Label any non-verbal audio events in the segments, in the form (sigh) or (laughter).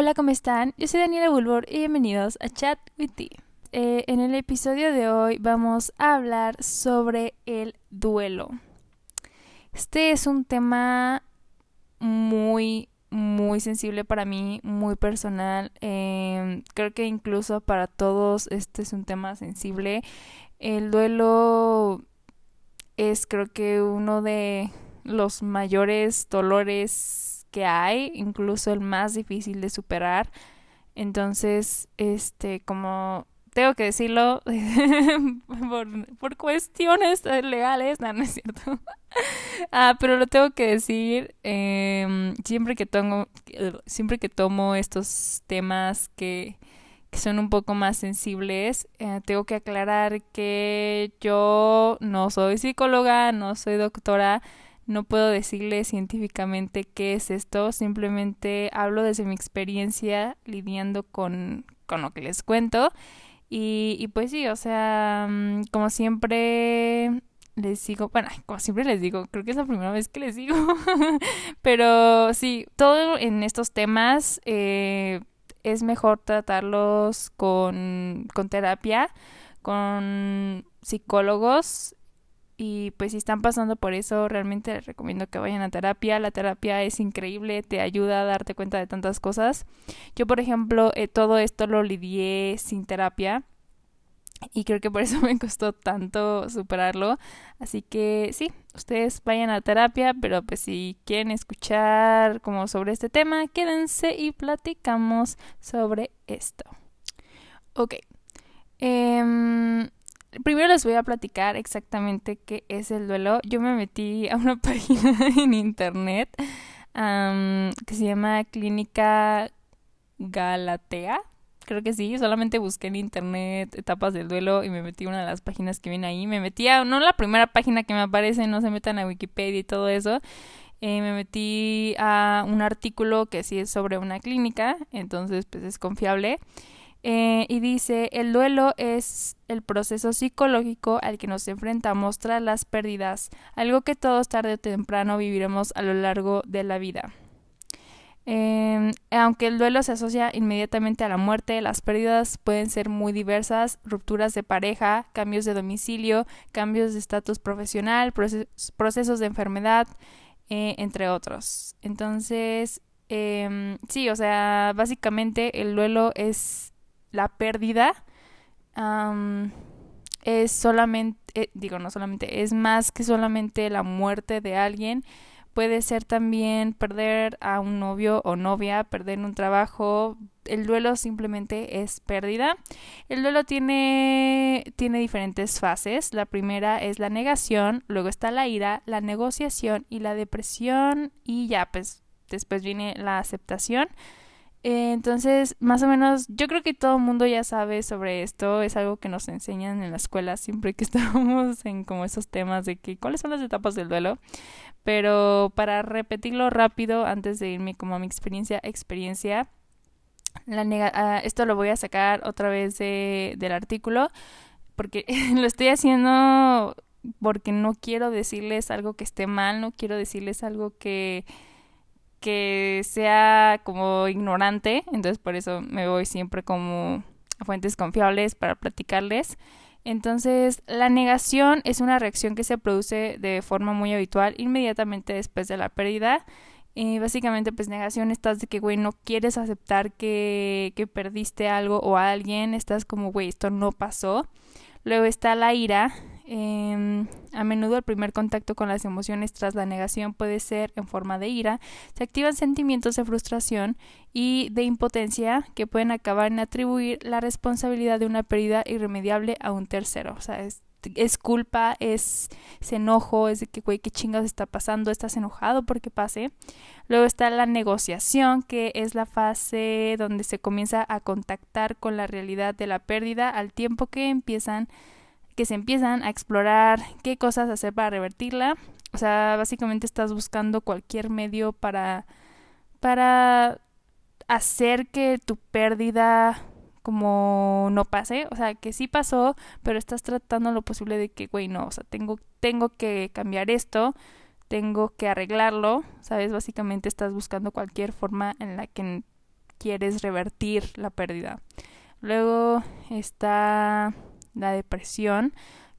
Hola, ¿cómo están? Yo soy Daniela Bulbor y bienvenidos a Chat with T. Eh, en el episodio de hoy vamos a hablar sobre el duelo. Este es un tema muy, muy sensible para mí, muy personal. Em, creo que incluso para todos este es un tema sensible. El duelo es creo que uno de los mayores dolores que hay, incluso el más difícil de superar. Entonces, este, como tengo que decirlo (laughs) por, cuestiones legales, no, no es cierto. (laughs) ah, pero lo tengo que decir em, siempre que tomo, siempre que tomo estos temas que, que son un poco más sensibles, eh, tengo que aclarar que yo no soy psicóloga, no soy doctora, no puedo decirle científicamente qué es esto, simplemente hablo desde mi experiencia lidiando con, con lo que les cuento. Y, y pues sí, o sea, mm, como siempre les digo, bueno, como siempre les digo, creo que es la primera vez que les digo, (laughs) pero sí, todo en estos temas eh, es mejor tratarlos con, con terapia, con psicólogos y pues si están pasando por eso, realmente les recomiendo que vayan a terapia. La terapia es increíble, te ayuda a darte cuenta de tantas cosas. Yo, por ejemplo, eh, todo esto lo lidié sin terapia. Y creo que por eso (laughs) me costó tanto superarlo. Así que sí, ustedes vayan a terapia, pero pues si quieren escuchar como sobre este tema, quédense y platicamos sobre esto. Ok. Eh, primero les voy a platicar exactamente qué es el duelo. Yo me metí a una (laughs) página en internet que se llama Clínica Galatea. Creo que sí, solamente busqué en internet etapas del duelo y me metí a una de las páginas que viene ahí. Me metí a, no la primera página que me aparece, no se metan a Wikipedia y todo eso. Eh, me metí a un artículo que sí es sobre una clínica, entonces pues es confiable. Eh, y dice, el duelo es el proceso psicológico al que nos enfrentamos tras las pérdidas, algo que todos tarde o temprano viviremos a lo largo de la vida. Em, aunque el duelo se asocia inmediatamente a la muerte, las pérdidas pueden ser muy diversas, rupturas de pareja, cambios de domicilio, cambios de estatus profesional, procesos de enfermedad, eh, entre otros. Entonces, em, sí, o sea, básicamente el duelo es la pérdida es solamente, eh, digo, no solamente, es más que solamente la muerte de alguien. Puede ser también perder a un novio o novia, perder un trabajo. El duelo simplemente es pérdida. El duelo tiene, tiene diferentes fases. La primera es la negación, luego está la ira, la negociación y la depresión y ya, pues después viene la aceptación. Eh, entonces, más o menos, yo creo que todo el mundo ya sabe sobre esto. Es algo que nos enseñan en la escuela siempre que (laughs) estamos en como esos temas de que cuáles son las etapas del duelo. Pero para repetirlo rápido, antes de irme como a mi experiencia, experiencia, la ah, esto lo voy a sacar otra vez de, del artículo porque (laughs) lo estoy haciendo porque no quiero decirles algo que esté mal, no quiero decirles algo que que sea como ignorante, entonces por eso me voy siempre como a fuentes confiables para platicarles. Entonces, la negación es una reacción que se produce de forma muy habitual inmediatamente después de la pérdida. Y básicamente, pues negación estás de que, güey, no quieres aceptar que, que perdiste algo o a alguien, estás como, güey, esto no pasó. Luego está la ira, Em, a menudo el primer contacto con las emociones tras la negación puede ser en forma de ira. Se activan sentimientos de frustración y de impotencia que pueden acabar en atribuir la responsabilidad de una pérdida irremediable a un tercero. O sea, es, culpa, es, enojo, es de que, güey, qué chingas está pasando, estás enojado porque pase. Luego está la negociación, que es la fase donde se comienza a contactar con la realidad de la pérdida al tiempo que empiezan que se empiezan a explorar qué cosas hacer para revertirla. O sea, básicamente estás buscando cualquier medio para para hacer que tu pérdida como no pase, o sea, que sí pasó, pero estás tratando lo posible de que, güey, no, o sea, tengo tengo que cambiar esto, tengo que arreglarlo, ¿sabes? Básicamente estás buscando cualquier forma en la que quieres revertir la pérdida. Luego está la depresión,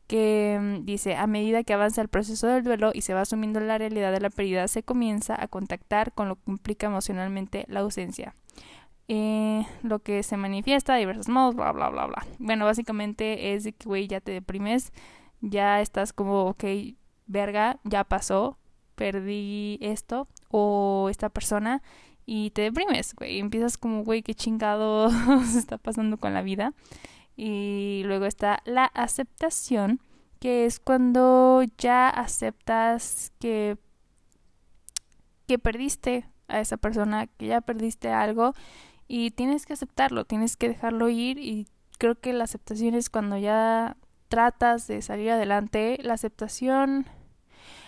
que mm, dice, a medida que avanza el proceso del duelo y se va asumiendo la realidad de la pérdida, se comienza a contactar con lo que implica emocionalmente la ausencia. Eh, lo que se manifiesta de diversos modos, bla, bla, bla, bla. Bueno, básicamente es de que, güey, ya te deprimes, ya estás como, ok, verga, ya pasó, perdí esto o esta persona y te deprimes, güey. Empiezas como, güey, qué chingado se (laughs) está pasando con la vida. Y luego está la aceptación, que es cuando ya aceptas que, que perdiste a esa persona, que ya perdiste algo y tienes que aceptarlo, tienes que dejarlo ir y creo que la aceptación es cuando ya tratas de salir adelante. La aceptación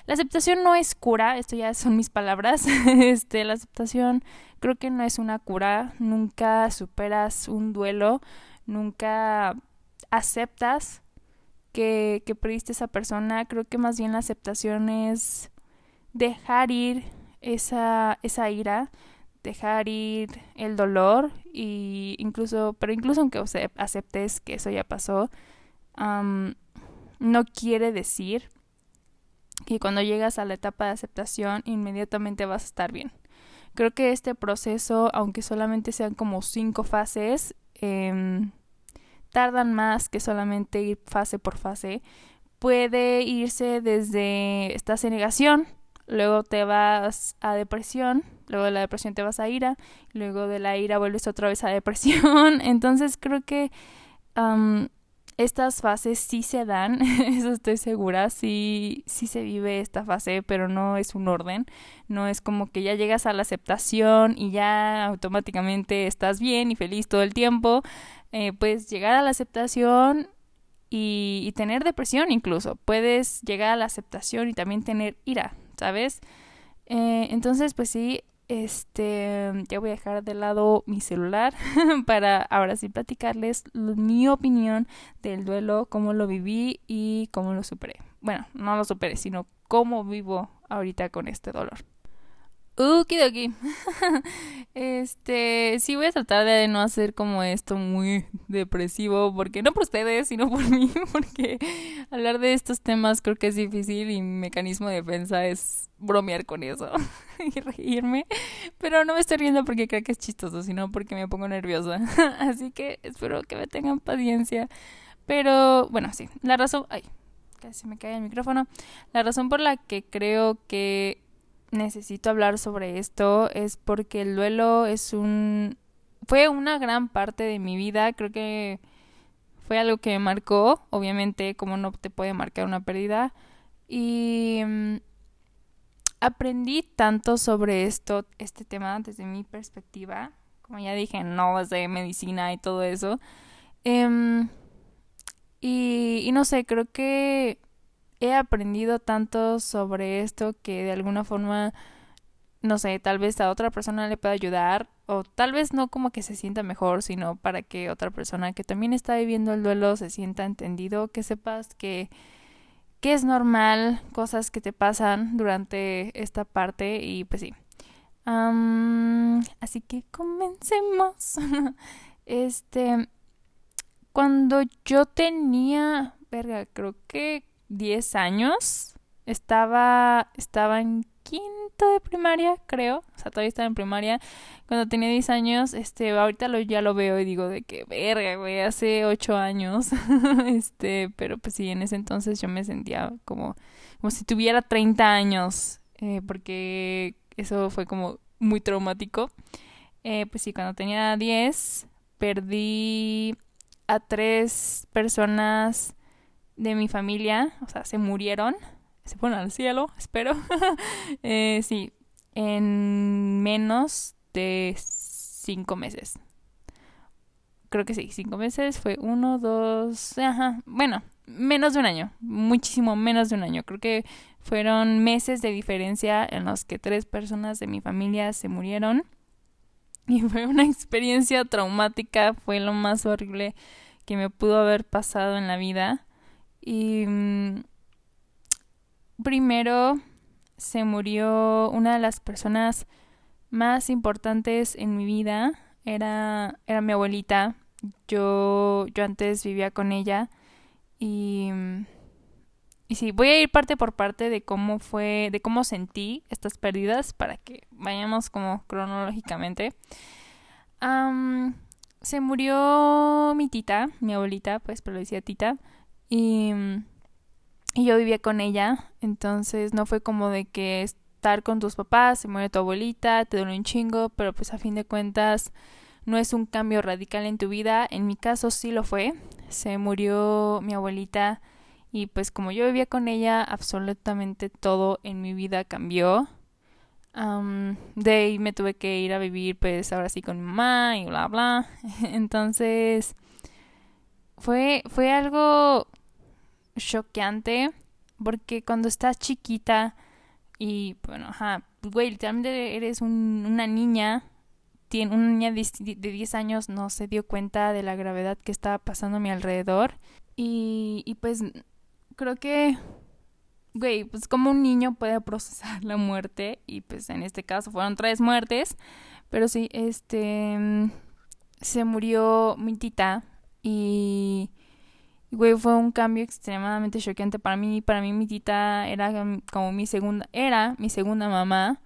la aceptación no es cura, esto ya son mis palabras. (laughs) este, la aceptación creo que no es una cura, nunca superas un duelo, nunca aceptas que, que perdiste esa persona, creo que más bien la aceptación es dejar ir esa, esa ira, dejar ir el dolor y incluso, pero incluso aunque aceptes que eso ya pasó, no quiere decir que cuando llegas a la etapa de aceptación inmediatamente vas a estar bien. Creo que este proceso, aunque solamente sean como cinco fases, eh, tardan más que solamente ir fase por fase. Puede irse desde estás en negación, luego te vas a depresión, luego de la depresión te vas a ira, luego de la ira vuelves otra vez a depresión. (laughs) Entonces creo que estas fases sí se dan, (laughs) eso estoy segura, sí, sí se vive esta fase, pero no es un orden, no es como que ya llegas a la aceptación y ya automáticamente estás bien y feliz todo el tiempo eh, puedes llegar a la aceptación y, tener depresión incluso. Puedes llegar a la aceptación y también tener ira, ¿sabes? Eh, entonces, pues sí, este, ya voy a dejar de lado mi celular (laughs) para ahora sí platicarles mi opinión del duelo, cómo lo viví y cómo lo superé. Bueno, no lo superé, sino cómo vivo ahorita con este dolor. Okidoki. (laughs) este, sí voy a tratar de no hacer como esto muy depresivo, porque no por ustedes, sino por (laughs) mí, porque hablar de estos temas creo que es difícil y mi mecanismo de defensa es bromear con eso (laughs) y reírme, pero no me estoy riendo porque creo que es chistoso, sino porque me pongo nerviosa. Así que espero que me tengan paciencia. Pero bueno, sí, la razón, ay, casi me cae el micrófono. La razón por la que creo que necesito hablar sobre esto es porque el duelo es un fue una gran parte de mi vida, creo que fue algo que me marcó, obviamente como no te puede marcar una pérdida y mm, aprendí tanto sobre esto, este tema desde mi perspectiva, como ya dije, no desde medicina y todo eso. Em, y, y no sé, creo que he aprendido tanto sobre esto que de alguna forma, no sé, tal vez a otra persona le pueda ayudar o tal vez no como que se sienta mejor, sino para que otra persona que también está viviendo el duelo se sienta entendido, que sepas que que es normal, cosas que te pasan durante esta parte y pues sí. así que comencemos. (laughs) este, cuando yo tenía, verga, creo que 10 años. Estaba, estaba en quinto de primaria, creo. O sea, todavía estaba en primaria. Cuando tenía 10 años, este, ahorita lo, ya lo veo y digo de que verga, güey, hace 8 años. (laughs) este, pero pues sí, en ese entonces yo me sentía como, como si tuviera 30 años. Eh, porque eso fue como muy traumático. Eh, pues sí, cuando tenía 10, perdí a tres personas de mi familia, o sea, se murieron, se fueron al cielo, (laughs) espero. (laughs) eh, sí, en menos de cinco meses. Creo que sí, cinco meses fue uno, dos, ajá, bueno, menos de un año, muchísimo menos de un año. Creo que fueron meses de diferencia en los que tres personas de mi familia se murieron. Y (laughs) fue una experiencia traumática, fue lo más horrible que me pudo haber pasado en la vida. Y mm, primero se murió una de las personas más importantes en mi vida. era, era mi abuelita. Yo, yo antes vivía con ella y, y sí, voy a ir parte por parte de cómo fue, de cómo sentí estas pérdidas para que vayamos como cronológicamente. se murió mi tita, mi abuelita, pues, pero decía tita, y, y yo vivía con ella, entonces no fue como de que estar con tus papás, se muere tu abuelita, te duele un chingo, pero pues a fin de cuentas no es un cambio radical en tu vida. En mi caso sí lo fue. Se murió mi abuelita y pues como yo vivía con ella, absolutamente todo en mi vida cambió. de ahí me tuve que ir a vivir pues ahora sí con mi mamá y bla bla. (laughs) Entonces fue, fue algo choqueante porque cuando estás chiquita y bueno, ajá, güey, literalmente eres una niña, tiene, una niña de, de 10 años no se dio cuenta de la gravedad que estaba pasando a mi alrededor. Y, y pues creo que, güey, pues como un niño puede procesar la muerte, y pues en este caso fueron tres muertes, pero sí, este, se murió mi tita y güey, fue un cambio extremadamente choqueante para mí. Para mí mi tita era como mi segunda, era mi segunda mamá.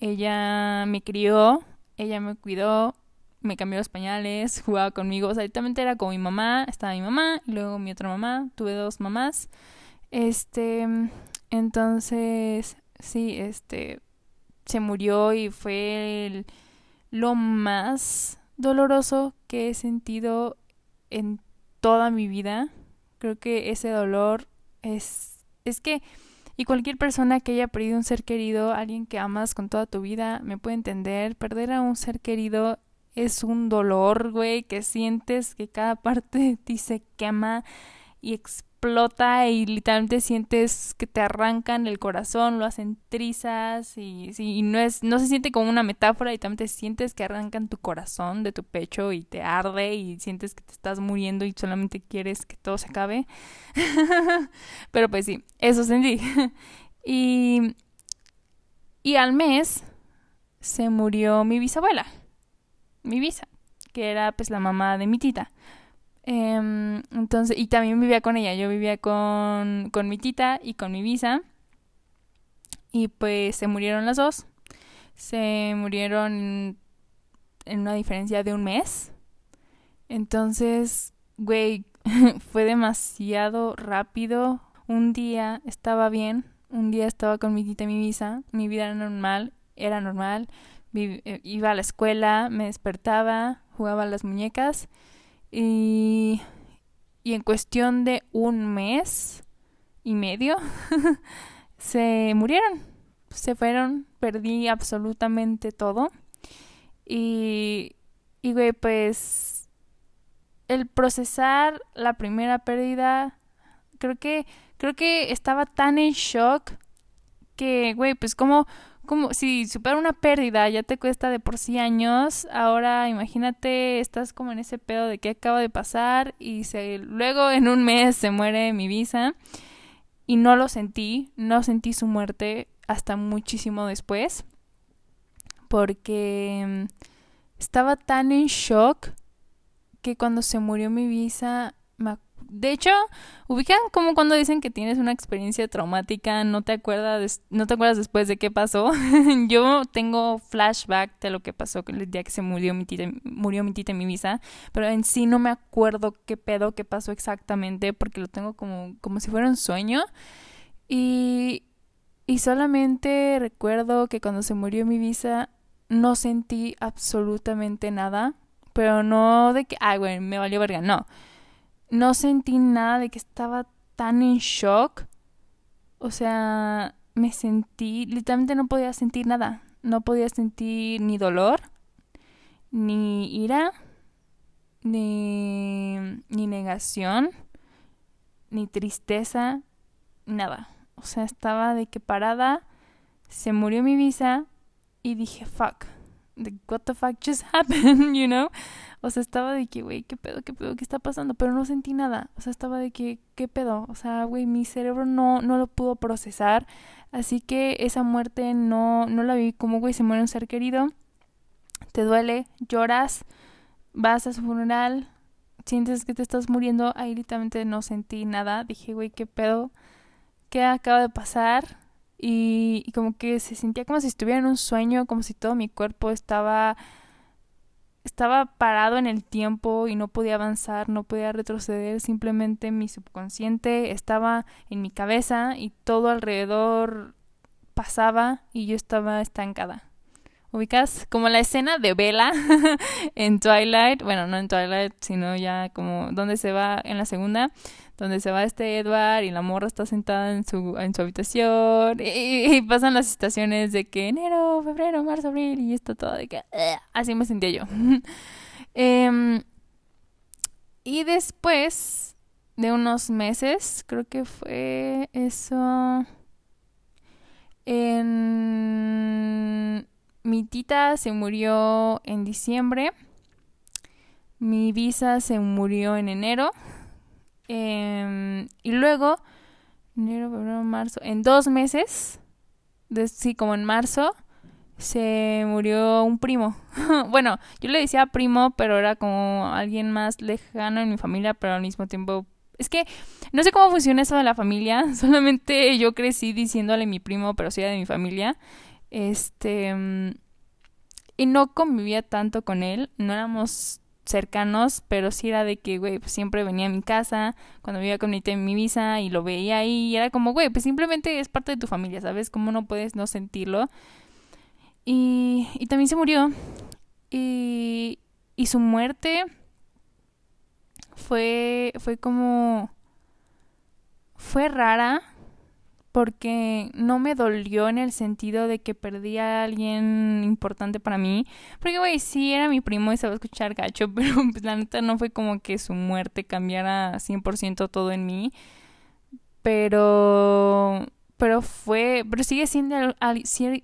Ella me crió, ella me cuidó, me cambió los pañales, jugaba conmigo. O sea, directamente era como mi mamá, estaba mi mamá, y luego mi otra mamá, tuve dos mamás. Este, entonces, sí, este, se murió y fue lo más doloroso que he sentido en toda mi vida Creo que ese dolor es, es que, y cualquier persona que haya perdido un ser querido, alguien que amas con toda tu vida, me puede entender, perder a un ser querido es un dolor, güey, que sientes que cada (laughs) parte de ti se quema y explota y literalmente sientes que te arrancan el corazón, lo hacen trizas y, y no es no se siente como una metáfora y también te sientes que arrancan tu corazón de tu pecho y te arde y sientes que te estás muriendo y solamente quieres que todo se acabe. (laughs) Pero pues sí, eso sentí. (laughs) y y al mes se murió mi bisabuela, mi bisa, que era pues la mamá de mi tita. Em, entonces, y también vivía con ella. Yo vivía con, con mi tita y con mi visa. Y pues se murieron las dos. Se murieron en una diferencia de un mes. Entonces, güey, (laughs) fue demasiado rápido. Un día estaba bien, un día estaba con mi tita y mi visa, mi vida era normal, era normal, eh, iba a la escuela, me despertaba, jugaba a las muñecas y, y en cuestión de un mes y medio (laughs) se murieron. Se fueron, perdí absolutamente todo. Y, y güey, pues el procesar la primera pérdida, creo que, creo que estaba tan en shock que, güey, pues como como si superar una pérdida ya te cuesta de por sí años, ahora imagínate, estás como en ese pedo de que acaba de pasar y luego en un mes se muere mi visa y no lo sentí, no sentí su muerte hasta muchísimo después porque mm, estaba tan en shock que cuando se murió mi visa de hecho, ubican como cuando dicen que tienes una experiencia traumática, no te acuerdas, no te acuerdas después de qué pasó. (laughs) Yo tengo flashback de lo que pasó el día que se murió mi tita, murió mi tita en mi visa, pero en sí no me acuerdo qué pedo, qué pasó exactamente, porque lo tengo como, como si fuera un sueño. Y, y solamente recuerdo que cuando se murió mi visa no sentí absolutamente nada, pero no de que, ay, güey, me valió verga, no no sentí nada de que estaba tan en shock. O sea, me sentí, literalmente no podía sentir nada. No podía sentir ni dolor, ni ira, ni, ni negación, ni tristeza, nada. O sea, estaba de que parada, se murió mi visa y dije, fuck, what the fuck just (laughs) happened, you know? O sea, estaba de que, güey, ¿qué pedo, qué pedo, qué está pasando? Pero no sentí nada. O sea, estaba de que, ¿qué pedo? O sea, güey, mi cerebro no, no lo pudo procesar. Así que esa muerte no, no la vi como, güey, se muere un ser querido. te duele, lloras, vas a su funeral, sientes que te estás muriendo, ahí literalmente no sentí nada, dije, güey, ¿qué pedo? ¿Qué acaba de pasar? Y, y, como que se sentía como si estuviera en un sueño, como si todo mi cuerpo estaba estaba parado en el tiempo y no podía avanzar, no podía retroceder, simplemente mi subconsciente estaba en mi cabeza y todo alrededor pasaba y yo estaba estancada. ¿Ubicas? Como la escena de Bella (laughs) en Twilight, bueno, no en Twilight, sino ya como donde se va en la segunda, donde se va este Edward y la morra está sentada en su, en su habitación y, pasan las estaciones de que enero, febrero, marzo, abril y esto todo de que así me sentía yo. (laughs) Em, y después de unos meses, creo que fue eso en mi tita se murió en diciembre. Mi visa se murió en enero. Em, y luego, enero, febrero, marzo, en dos meses, sí, como en marzo, se murió un primo. (laughs) bueno, yo le decía primo, pero era como alguien más lejano en mi familia, pero al mismo tiempo... Es que no sé cómo funciona eso de la familia, (laughs) solamente yo crecí diciéndole mi primo, pero sí era de mi familia. Este... Mm, y no convivía tanto con él, no éramos cercanos, pero sí era de que, güey, pues siempre venía a mi casa cuando vivía con mi, mi visa y lo veía ahí y era como, güey, pues simplemente es parte de tu familia, ¿sabes? ¿Cómo no puedes no sentirlo? Y, y también se murió. Y, y su muerte fue, fue como... Fue rara porque no me dolió en el sentido de que perdí a alguien importante para mí. Porque, güey, sí era mi primo y se va a escuchar gacho, (laughs) pero pues, la neta no fue como que su muerte cambiara 100% todo en mí. Pero... Pero fue... Pero sigue siendo... Sigue,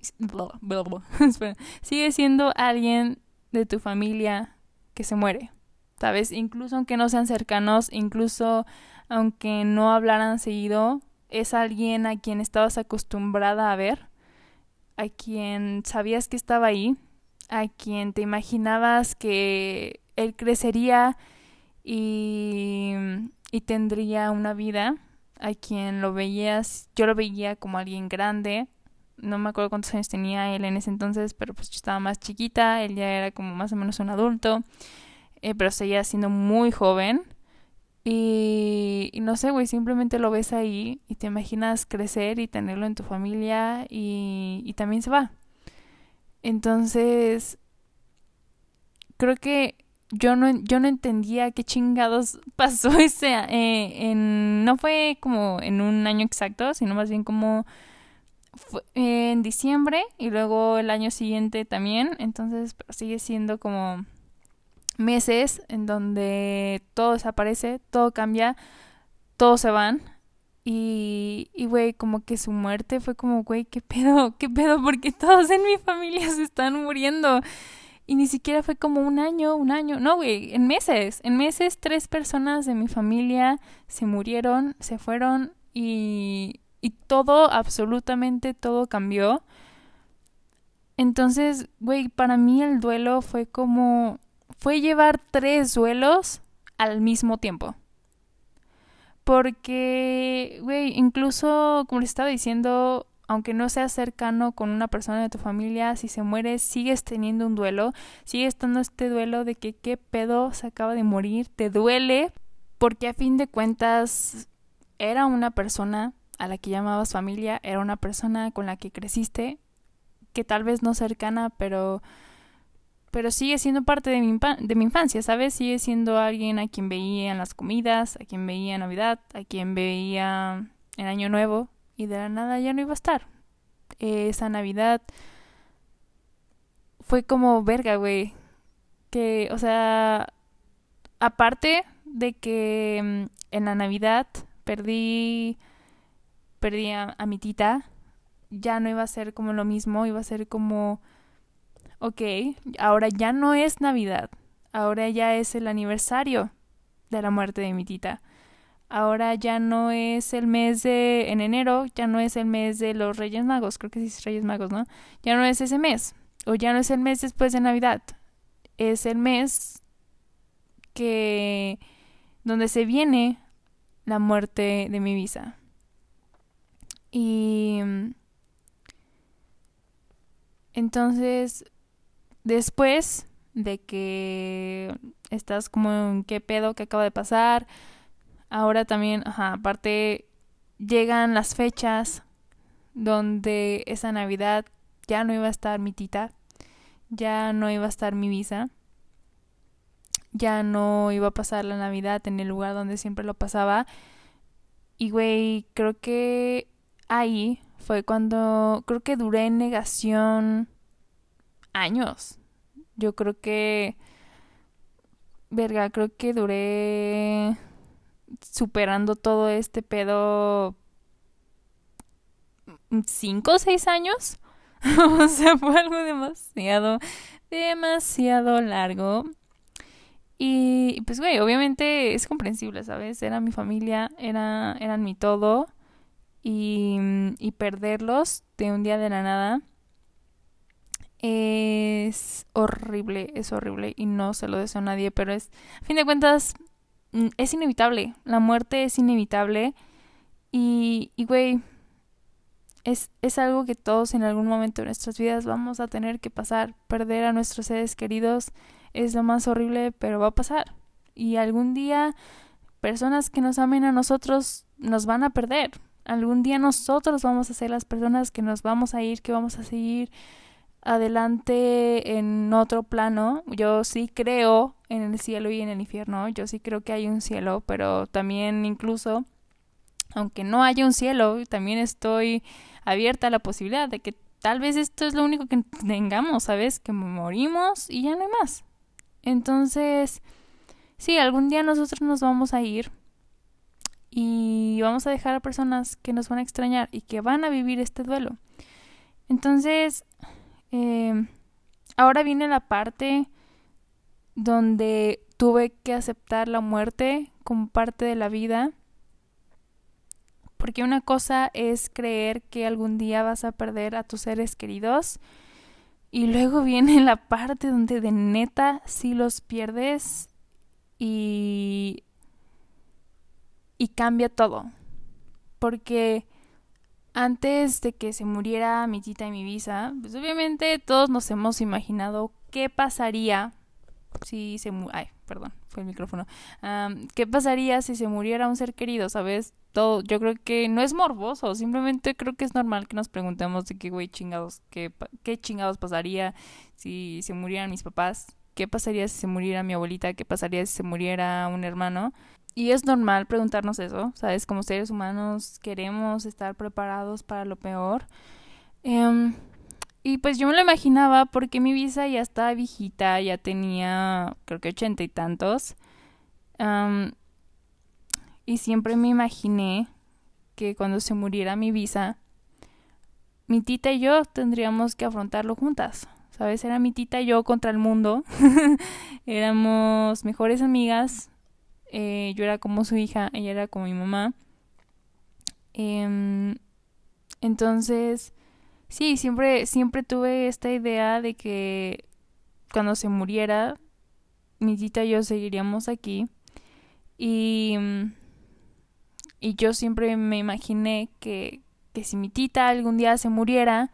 sigue siendo alguien de tu familia que se muere. ¿Sabes? Incluso aunque no sean cercanos, incluso aunque no hablaran seguido, es alguien a quien estabas acostumbrada a ver, a quien sabías que estaba ahí, a quien te imaginabas que él crecería y, y tendría una vida, a quien lo veías, yo lo veía como alguien grande, no me acuerdo cuántos años tenía él en ese entonces, pero pues yo estaba más chiquita, él ya era como más o menos un adulto, eh, pero seguía siendo muy joven y, no sé, güey, simplemente lo ves ahí y te imaginas crecer y tenerlo en tu familia y, también se va. Entonces, creo que yo no, yo no entendía qué chingados (laughs) pasó ese, eh, en, no fue como en un año exacto, sino más bien como en diciembre y luego el año siguiente también, entonces sigue siendo como meses en donde todo desaparece, todo cambia, todos se van. Y, güey, como que su muerte fue como, güey, ¿qué pedo? (laughs) ¿Qué pedo? Porque todos en mi familia se están muriendo. Y ni siquiera fue como un año, un año. No, güey, en meses. En meses tres personas de mi familia se murieron, se fueron y, y todo, absolutamente todo cambió. Entonces, güey, para mí el duelo fue como fue llevar tres duelos al mismo tiempo. Porque, güey, incluso, como les estaba diciendo, aunque no seas cercano con una persona de tu familia, si se muere, sigues teniendo un duelo, sigue estando este duelo de que qué pedo se acaba de morir, te duele, porque a fin de cuentas era una persona a la que llamabas familia, era una persona con la que creciste, que tal vez no cercana, pero pero sigue siendo parte de mi, de mi infancia, ¿sabes? Sigue siendo alguien a quien veía en las comidas, a quien veía en Navidad, a quien veía en Año Nuevo y de la nada ya no iba a estar. esa Navidad fue como verga, güey. Que, o sea, aparte de que mm, en la Navidad perdí perdí a mi tita, ya no iba a ser como lo mismo, iba a ser como ok, ahora ya no es Navidad, ahora ya es el aniversario de la muerte de mi tita. Ahora ya no es el mes de en enero, ya no es el mes de los Reyes Magos, creo que sí es Reyes Magos, ¿no? Ya no es ese mes, o ya no es el mes después de Navidad. es el mes que donde se viene la muerte de mi visa. Y entonces, después de que estás como en qué pedo que acaba de pasar, ahora también, ajá, aparte llegan las fechas donde esa Navidad ya no iba a estar mi tita, ya no iba a estar mi visa, ya no iba a pasar la Navidad en el lugar donde siempre lo pasaba. Y güey, creo que ahí fue cuando creo que duré en negación años. Yo creo que verga, creo que duré superando todo este pedo cinco o seis años. (laughs) o sea, fue algo demasiado, demasiado largo. Y pues, güey, obviamente es comprensible, ¿sabes? Era mi familia, era, eran mi todo. Y, y perderlos de un día de la nada es horrible, es horrible y no se lo deseo a nadie, pero es, a fin de cuentas, mm, es inevitable. La muerte es inevitable. Y, y güey, es, es algo que todos en algún momento de nuestras vidas vamos a tener que pasar. Perder a nuestros seres queridos es lo más horrible, pero va a pasar. Y algún día personas que nos amen a nosotros nos van a perder. Algún día nosotros vamos a ser las personas que nos vamos a ir, que vamos a seguir adelante en otro plano. Yo sí creo en el cielo y en el infierno. Yo sí creo que hay un cielo, pero también incluso, aunque no haya un cielo, también estoy abierta a la posibilidad de que tal vez esto es lo único que (laughs) tengamos, ¿sabes? Que morimos y ya no hay más. Entonces, sí, algún día nosotros nos vamos a ir y vamos a dejar a personas que nos van a extrañar y que van a vivir este duelo. Entonces, eh, ahora viene la parte donde tuve que aceptar la muerte como parte de la vida porque una cosa es creer que algún día vas a perder a tus seres queridos y luego (laughs) viene la parte donde de neta sí los pierdes y y cambia todo. Porque antes de que se muriera mi tita y mi visa, pues obviamente todos nos hemos imaginado qué pasaría si se ay, perdón, fue el micrófono. ¿Qué pasaría si se muriera un ser querido, sabes? Todo, yo creo que no es morboso, simplemente creo que es normal que nos preguntemos de qué güey chingados, qué, qué chingados pasaría si se murieran mis papás, qué pasaría si se muriera mi abuelita, qué pasaría si se muriera un hermano. Y es normal preguntarnos eso, ¿sabes? Como seres humanos queremos estar preparados para lo peor. Eh, y pues yo me lo imaginaba porque mi visa ya estaba viejita, ya tenía creo que ochenta y tantos. y siempre me imaginé que cuando se muriera mi visa, mi tita y yo tendríamos que afrontarlo juntas. ¿Sabes? Era mi tita y yo contra el mundo. (laughs) Éramos mejores amigas. Eh, yo era como su hija, ella era como mi mamá. Em, entonces, Sí, siempre, siempre tuve esta idea de que cuando se muriera, mi tita y yo seguiríamos aquí. Y, y yo siempre me imaginé que, que si mi tita algún día se muriera,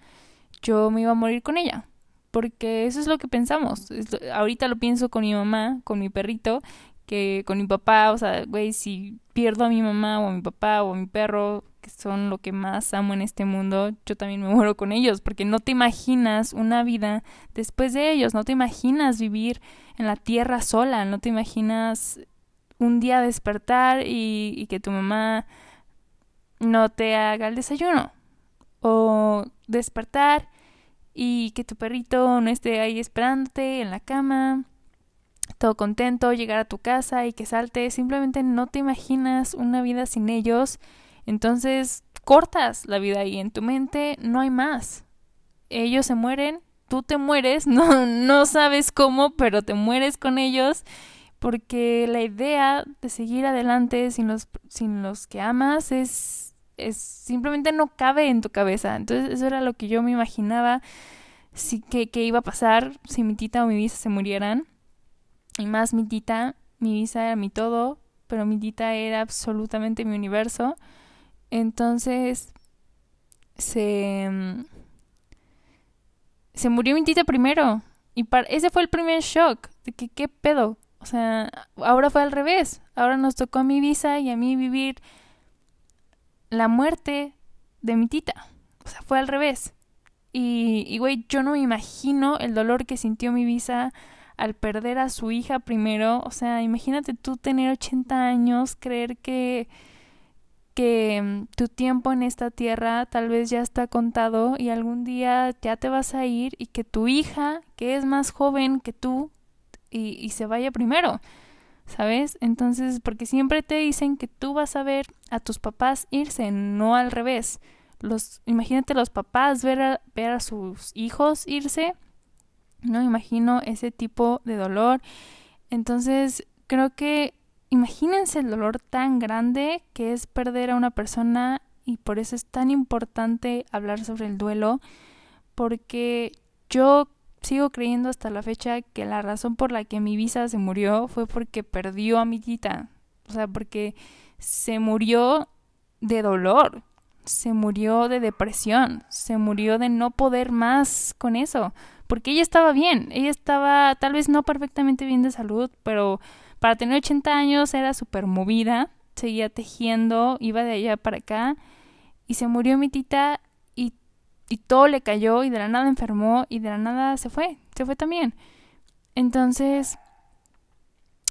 yo me iba a morir con ella. Porque eso es lo que pensamos. ahorita lo pienso con mi mamá, con mi perrito, que con mi papá, o sea, güey, si pierdo a mi mamá o a mi papá o a mi perro, que son lo que más amo en este mundo, yo también me (laughs) muero con ellos, porque no te imaginas una vida después de ellos, no te imaginas vivir en la tierra sola, no te imaginas un día despertar y, y que tu mamá no te haga el desayuno, o despertar y que tu perrito no esté ahí esperándote en la cama, todo contento, llegar a tu casa y que salte, simplemente no te imaginas una vida sin ellos entonces, cortas la vida y en tu mente no hay más. Ellos se mueren, tú te mueres, (laughs) no, no sabes cómo, pero te mueres con ellos porque la idea de seguir adelante sin los, sin los que amas es, es simplemente no cabe en tu cabeza. Entonces eso era lo que yo me imaginaba si, que, que iba a pasar si mi tita o mi visa se murieran. Y más mi tita. Mi visa era mi todo, pero mi tita era absolutamente mi universo. Entonces se mm, se murió mi tita primero y para, ese fue el primer shock de que qué pedo. O sea, ahora fue al revés. Ahora nos tocó a mi visa y a mí vivir la muerte de mi tita. O sea, fue al revés. Y, y güey, yo no me imagino el dolor que sintió mi visa al perder a su hija primero. O sea, imagínate tú tener 80 años, creer que que mm, tu tiempo en esta tierra tal vez ya está contado y algún día ya te vas a ir y que tu hija, que es más joven que tú, y, y se vaya primero. ¿Sabes? Entonces, porque siempre te dicen que tú vas a ver a tus papás irse, no al revés. Los, imagínate los papás ver a, ver a sus hijos irse. No imagino ese tipo de dolor. Entonces, creo que imagínense el dolor tan grande que es perder a una persona y por eso es tan importante hablar sobre el duelo, porque yo sigo creyendo hasta la fecha que la razón por la que mi visa se murió fue porque perdió a mi tita, o sea, porque se murió de dolor, se murió de depresión, se murió de no poder más con eso, porque ella estaba bien, ella estaba tal vez no perfectamente bien de salud, pero para tener 80 años era súper movida, seguía tejiendo, iba de allá para acá y se murió mi tita y, y todo le cayó y de la nada enfermó y de la nada se fue, se fue también. Entonces,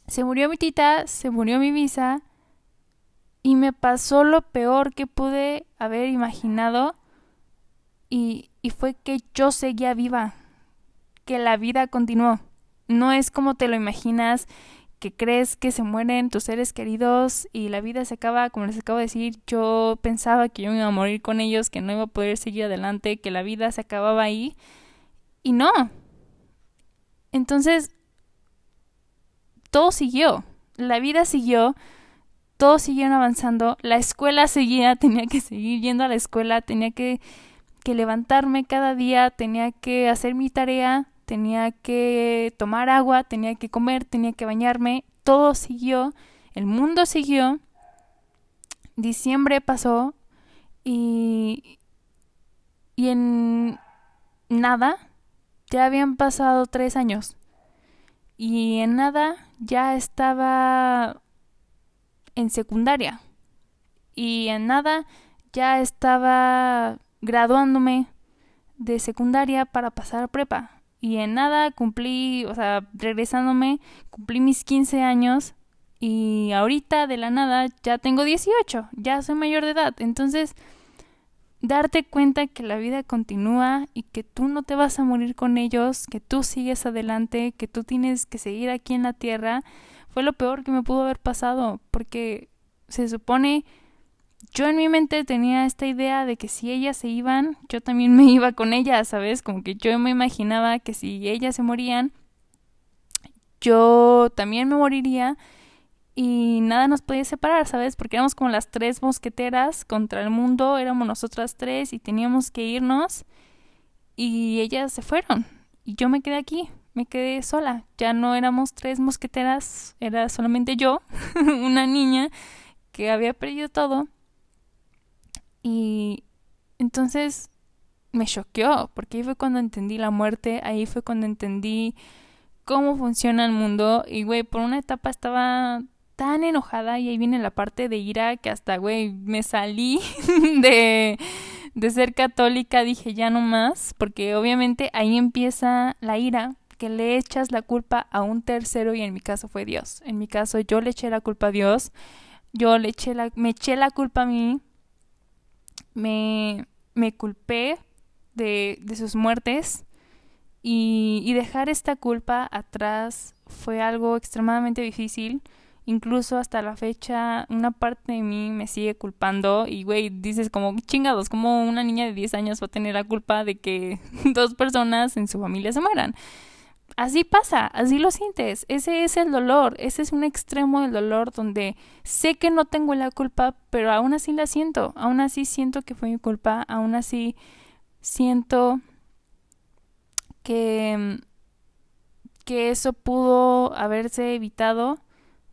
se murió mi tita, se murió mi visa y me pasó lo peor que pude haber imaginado y, y fue que yo seguía viva, que la vida continuó. No es como te lo imaginas que crees que se mueren tus seres queridos y la vida se acaba, como les acabo de decir, yo pensaba que yo iba a morir con ellos, que no iba a poder seguir adelante, que la vida se acababa ahí y no. Entonces, todo siguió, la vida siguió, todos siguieron avanzando, la escuela seguía, (laughs) tenía que seguir yendo a la escuela, tenía que, que levantarme cada día, tenía que hacer mi tarea, tenía que tomar agua, tenía que comer, tenía que bañarme, todo siguió, el mundo siguió, diciembre pasó y, y en nada ya habían pasado tres años. Y en nada ya estaba en secundaria. Y en nada ya estaba graduándome de secundaria para pasar prepa y en nada cumplí, o sea, regresándome, cumplí mis 15 años y ahorita de la nada ya tengo 18, ya soy mayor de edad. Entonces, darte cuenta que la vida continúa y que tú no te vas a morir con ellos, que tú sigues adelante, que tú tienes que seguir aquí en la tierra, fue lo peor que me pudo haber pasado, porque se supone yo en mi mente tenía esta idea de que si ellas se iban, yo también me (laughs) iba con ellas, ¿sabes? Como que yo me imaginaba que si ellas se morían, yo también me moriría y nada nos podía separar, ¿sabes? Porque éramos como las tres mosqueteras contra el mundo, éramos nosotras tres y teníamos que irnos y ellas se fueron y yo me quedé aquí, me quedé sola, ya no éramos tres mosqueteras, era solamente yo, (laughs) una niña que había perdido todo y entonces me choqueó, porque ahí fue cuando entendí la muerte, ahí fue cuando entendí cómo funciona el mundo. Y, güey, por una etapa estaba tan enojada y ahí viene la parte de ira que hasta, güey, me salí (laughs) de, de ser católica, dije ya no más, porque obviamente ahí empieza la ira, que le echas la culpa a un tercero y en mi caso fue Dios. En mi caso yo le eché la culpa a Dios, yo le eché la, me eché la culpa a mí me, me culpé de, de sus muertes y, y dejar esta culpa atrás fue algo extremadamente difícil. Incluso hasta la fecha, una parte de mí me sigue culpando. Y, güey, dices como chingados, como una niña de 10 años va a tener la culpa de que (laughs) dos personas en su familia se mueran así pasa, así lo sientes. Ese es el dolor, ese es un extremo del dolor donde sé que no tengo la culpa, pero aún así la siento, aún así siento que fue mi culpa, aún así siento que que eso pudo haberse evitado,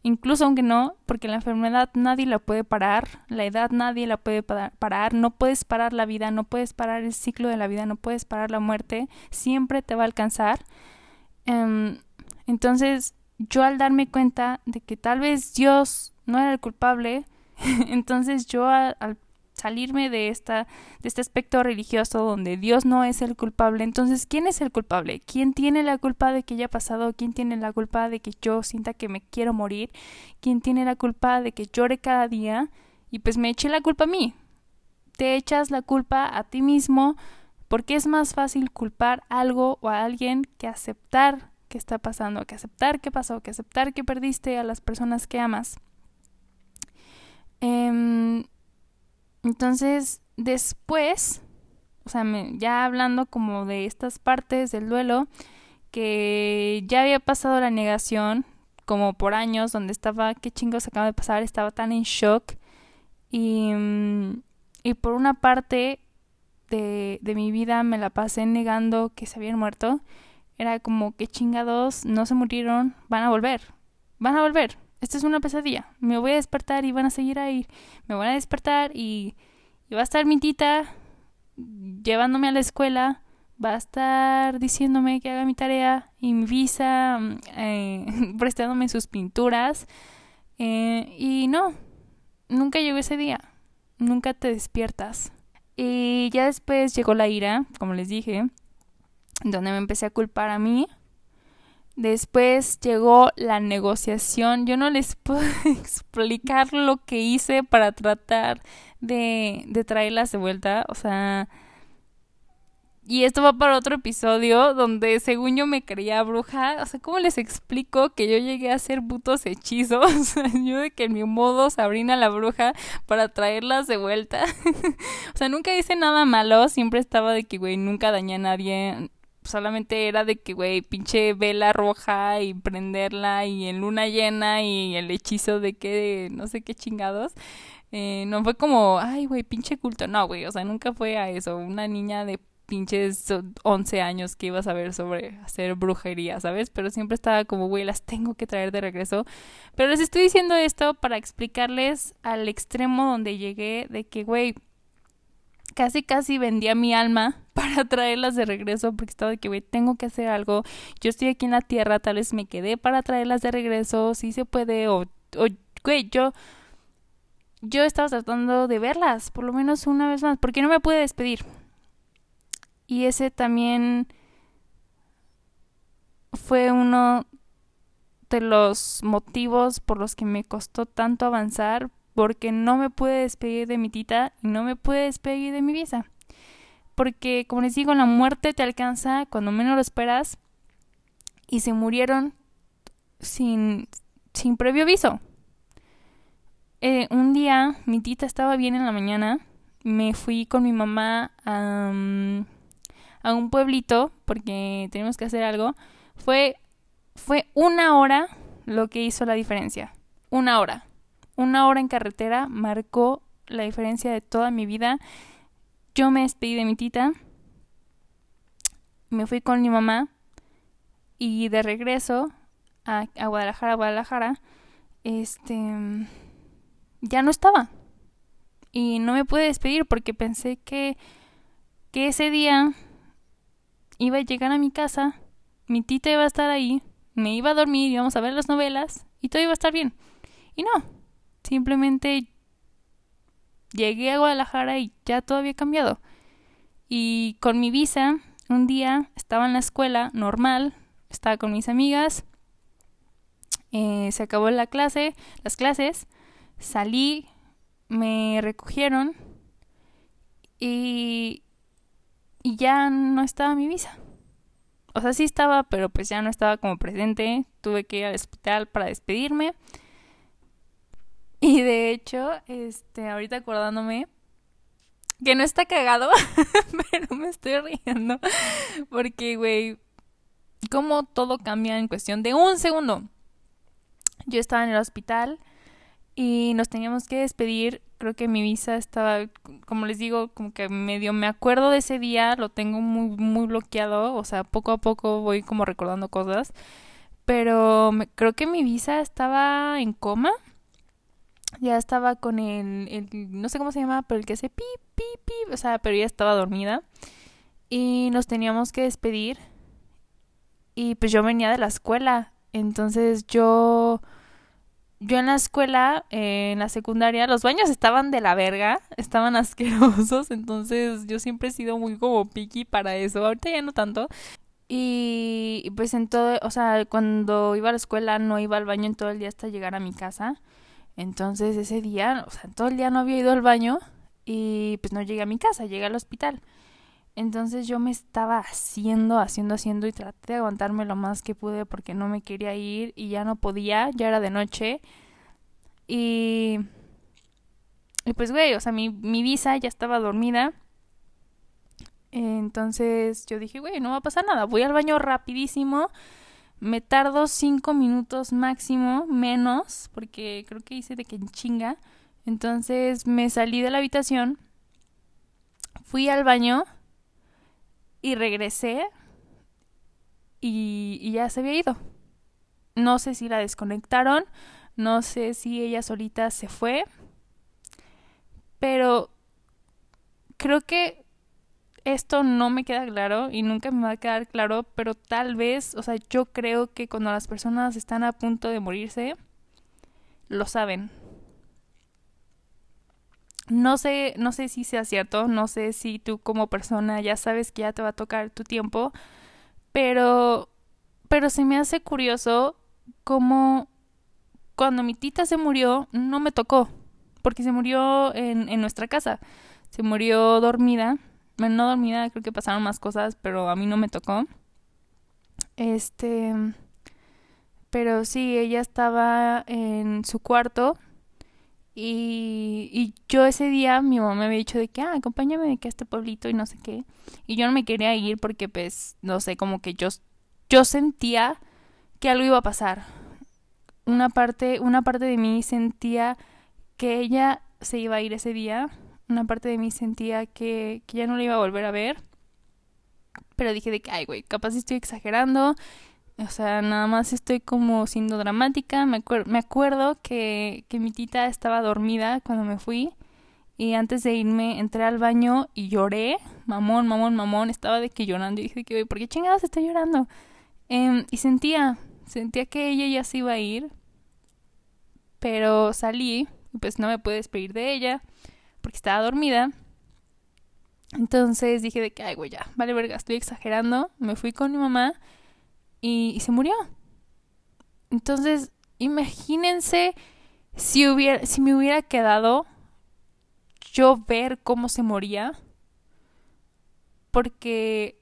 incluso aunque no, porque la enfermedad nadie la puede parar, la edad nadie la puede parar, no puedes parar la vida, no puedes parar el ciclo de la vida, no puedes parar la muerte, siempre te va a alcanzar. Em, entonces, yo al darme cuenta de que tal vez Dios no era el culpable, (laughs) entonces yo al salirme de esta de este aspecto religioso donde Dios no es el culpable, entonces ¿quién es el culpable? ¿Quién tiene la culpa de que haya pasado? ¿Quién tiene la culpa de que yo sienta que me quiero morir? ¿Quién tiene la culpa de que llore cada día? Y pues me eché la culpa a mí. Te echas la culpa a ti mismo porque es más fácil culpar algo o a alguien que aceptar que está pasando, que aceptar que pasó, que aceptar que perdiste a las personas que amas. Eh, entonces, después, o sea, ya hablando como de estas partes del duelo, que ya había pasado la negación, como por años, donde estaba, qué chingos acaba de pasar, estaba tan en shock. Y, mm, y por una parte de, de mi vida me la pasé negando que se habían muerto. Era como, qué chingados, no se murieron, van a volver, van a volver esta es una pesadilla. Me voy a despertar y van a seguir ahí. Me van a despertar y, y va a estar mi tita llevándome a la escuela. Va a estar diciéndome que haga mi tarea y mi visa, mm, eh, (laughs) prestándome sus pinturas. Eh, y no, nunca llegó ese día. Nunca te despiertas. Y ya después llegó la ira, como les dije, donde me empecé a culpar a mí Después llegó la negociación. Yo no les (laughs) puedo explicar lo que hice para tratar de, de traerlas de vuelta. O sea... Y esto va para otro episodio donde según yo me creía bruja. O sea, ¿cómo les explico que yo llegué a hacer putos hechizos? (laughs) Yo de que en mi modo Sabrina la bruja para traerlas de vuelta. (laughs) o sea, nunca hice nada malo. Siempre estaba de que, güey, nunca dañé a nadie solamente era de que, güey, pinche vela roja y prenderla y en luna llena y el hechizo de que, no sé qué chingados. Eh, no fue como, ay, güey, pinche culto. No, güey, o sea, nunca fue a eso. Una niña de pinches 11 años que iba a saber sobre hacer brujería, ¿sabes? Pero siempre estaba como, güey, las tengo que traer de regreso. Pero les estoy diciendo esto para explicarles al extremo donde llegué de que, güey, casi casi vendía mi alma (laughs) para traerlas de regreso porque estaba de que, güey, tengo que hacer algo. Yo estoy aquí en la tierra, tal vez me quedé para traerlas de regreso, si se puede, o, o güey, yo, yo estaba tratando de verlas, por lo menos una vez más, porque no me pude despedir. Y ese también fue uno de los motivos por los que me costó tanto avanzar, porque no me pude despedir de mi tita y no me pude despedir de mi visa. Porque, como les digo, la muerte te alcanza cuando menos lo esperas y se murieron sin, sin previo aviso. Eh, un día mi tita estaba bien en la mañana, me fui con mi mamá a, a un pueblito porque teníamos que hacer algo. Fue, fue una hora lo que hizo la diferencia. Una hora una hora en carretera marcó la diferencia de toda mi vida. Yo me despedí de mi tita, me fui con mi mamá y de regreso a, Guadalajara, Guadalajara, este, ya no estaba. Y no me pude despedir porque pensé que, que ese día iba a llegar a mi casa, mi tita iba a estar ahí, me iba a dormir, íbamos a ver las novelas y todo iba a estar bien. Y no, Simplemente llegué a Guadalajara y ya todo había cambiado. Y con mi visa, un día estaba en la escuela normal, estaba con mis amigas, eh, se acabó la clase, las clases, salí, me recogieron y, y ya no estaba mi visa. O sea, sí estaba, pero pues ya no estaba como presente. Tuve que ir al hospital para despedirme. Y de hecho, este, ahorita acordándome que no está cagado, (laughs) pero me estoy riendo porque, güey, cómo todo cambia en cuestión de un segundo. Yo estaba en el hospital y nos teníamos que despedir creo que mi visa estaba, como les digo, como que medio me acuerdo de ese día, lo tengo muy, muy bloqueado, o sea, poco a poco voy como recordando cosas, pero creo que mi visa estaba en coma, ya estaba con el, no sé cómo se llama, pero el que hace pi, pi, pi, o sea, pero ya estaba dormida y nos teníamos que despedir y pues yo venía de la escuela, entonces yo yo en la escuela, eh, en la secundaria, los baños estaban de la verga, estaban asquerosos, (laughs) entonces yo siempre he sido muy como picky para eso, ahorita ya no tanto. Y pues en todo, o sea, cuando iba a la escuela no iba al baño en todo el día hasta llegar a mi casa. Entonces ese día, o sea, todo el día no había ido al baño y pues no llegué a mi casa, llegué al hospital. Entonces yo me estaba haciendo, haciendo, haciendo y traté de aguantarme lo más que pude porque no me quería ir y ya no podía, ya era de noche. Y, y pues, güey, o sea, mi, mi visa ya estaba dormida. Entonces yo dije, güey, no va a pasar nada, voy al baño rapidísimo. Me tardo cinco minutos máximo, menos, porque creo que hice de que chinga. Entonces me salí de la habitación, fui al baño y regresé y, ya se había ido. No sé si la desconectaron, no sé si ella solita se fue, pero creo que esto no me queda claro y nunca me va a quedar claro, pero tal vez, o sea, yo creo que cuando las personas están a punto de morirse, lo saben. No sé, no sé si sea cierto, no sé si tú como persona ya sabes que ya te va a tocar tu tiempo, pero pero se me hace curioso cómo cuando mi tita se murió no me tocó, porque se murió en, en nuestra casa, se murió dormida, bueno, no dormida, creo que pasaron más cosas, pero a mí no me tocó. Este, pero sí, ella estaba en su cuarto y, yo ese día, mi mamá me había dicho de que, ah, acompáñame de que a este pueblito y no sé qué. Y yo no me quería ir porque, pues, no sé, como que yo, yo sentía que algo iba a pasar. Una parte, una parte de mí sentía que ella se iba a ir ese día. Una parte de mí sentía que, que ya no la iba a volver a ver. Pero dije de que, ay, güey, capaz estoy exagerando o sea, nada más estoy como siendo dramática. Me, me acuerdo que, que mi tita estaba dormida cuando me fui. Y antes de irme entré al baño y lloré. Mamón, mamón, mamón. Estaba de que llorando. Y dije que, ¿por qué chingados estoy llorando? Em, y sentía, sentía que ella ya se iba a ir. Pero salí y pues no me pude despedir de ella porque estaba dormida. Entonces dije de que, ay, güey, ya, vale verga, estoy exagerando. Me fui con mi mamá y, se murió. Entonces, imagínense si hubiera, si me hubiera quedado yo ver cómo se moría. Porque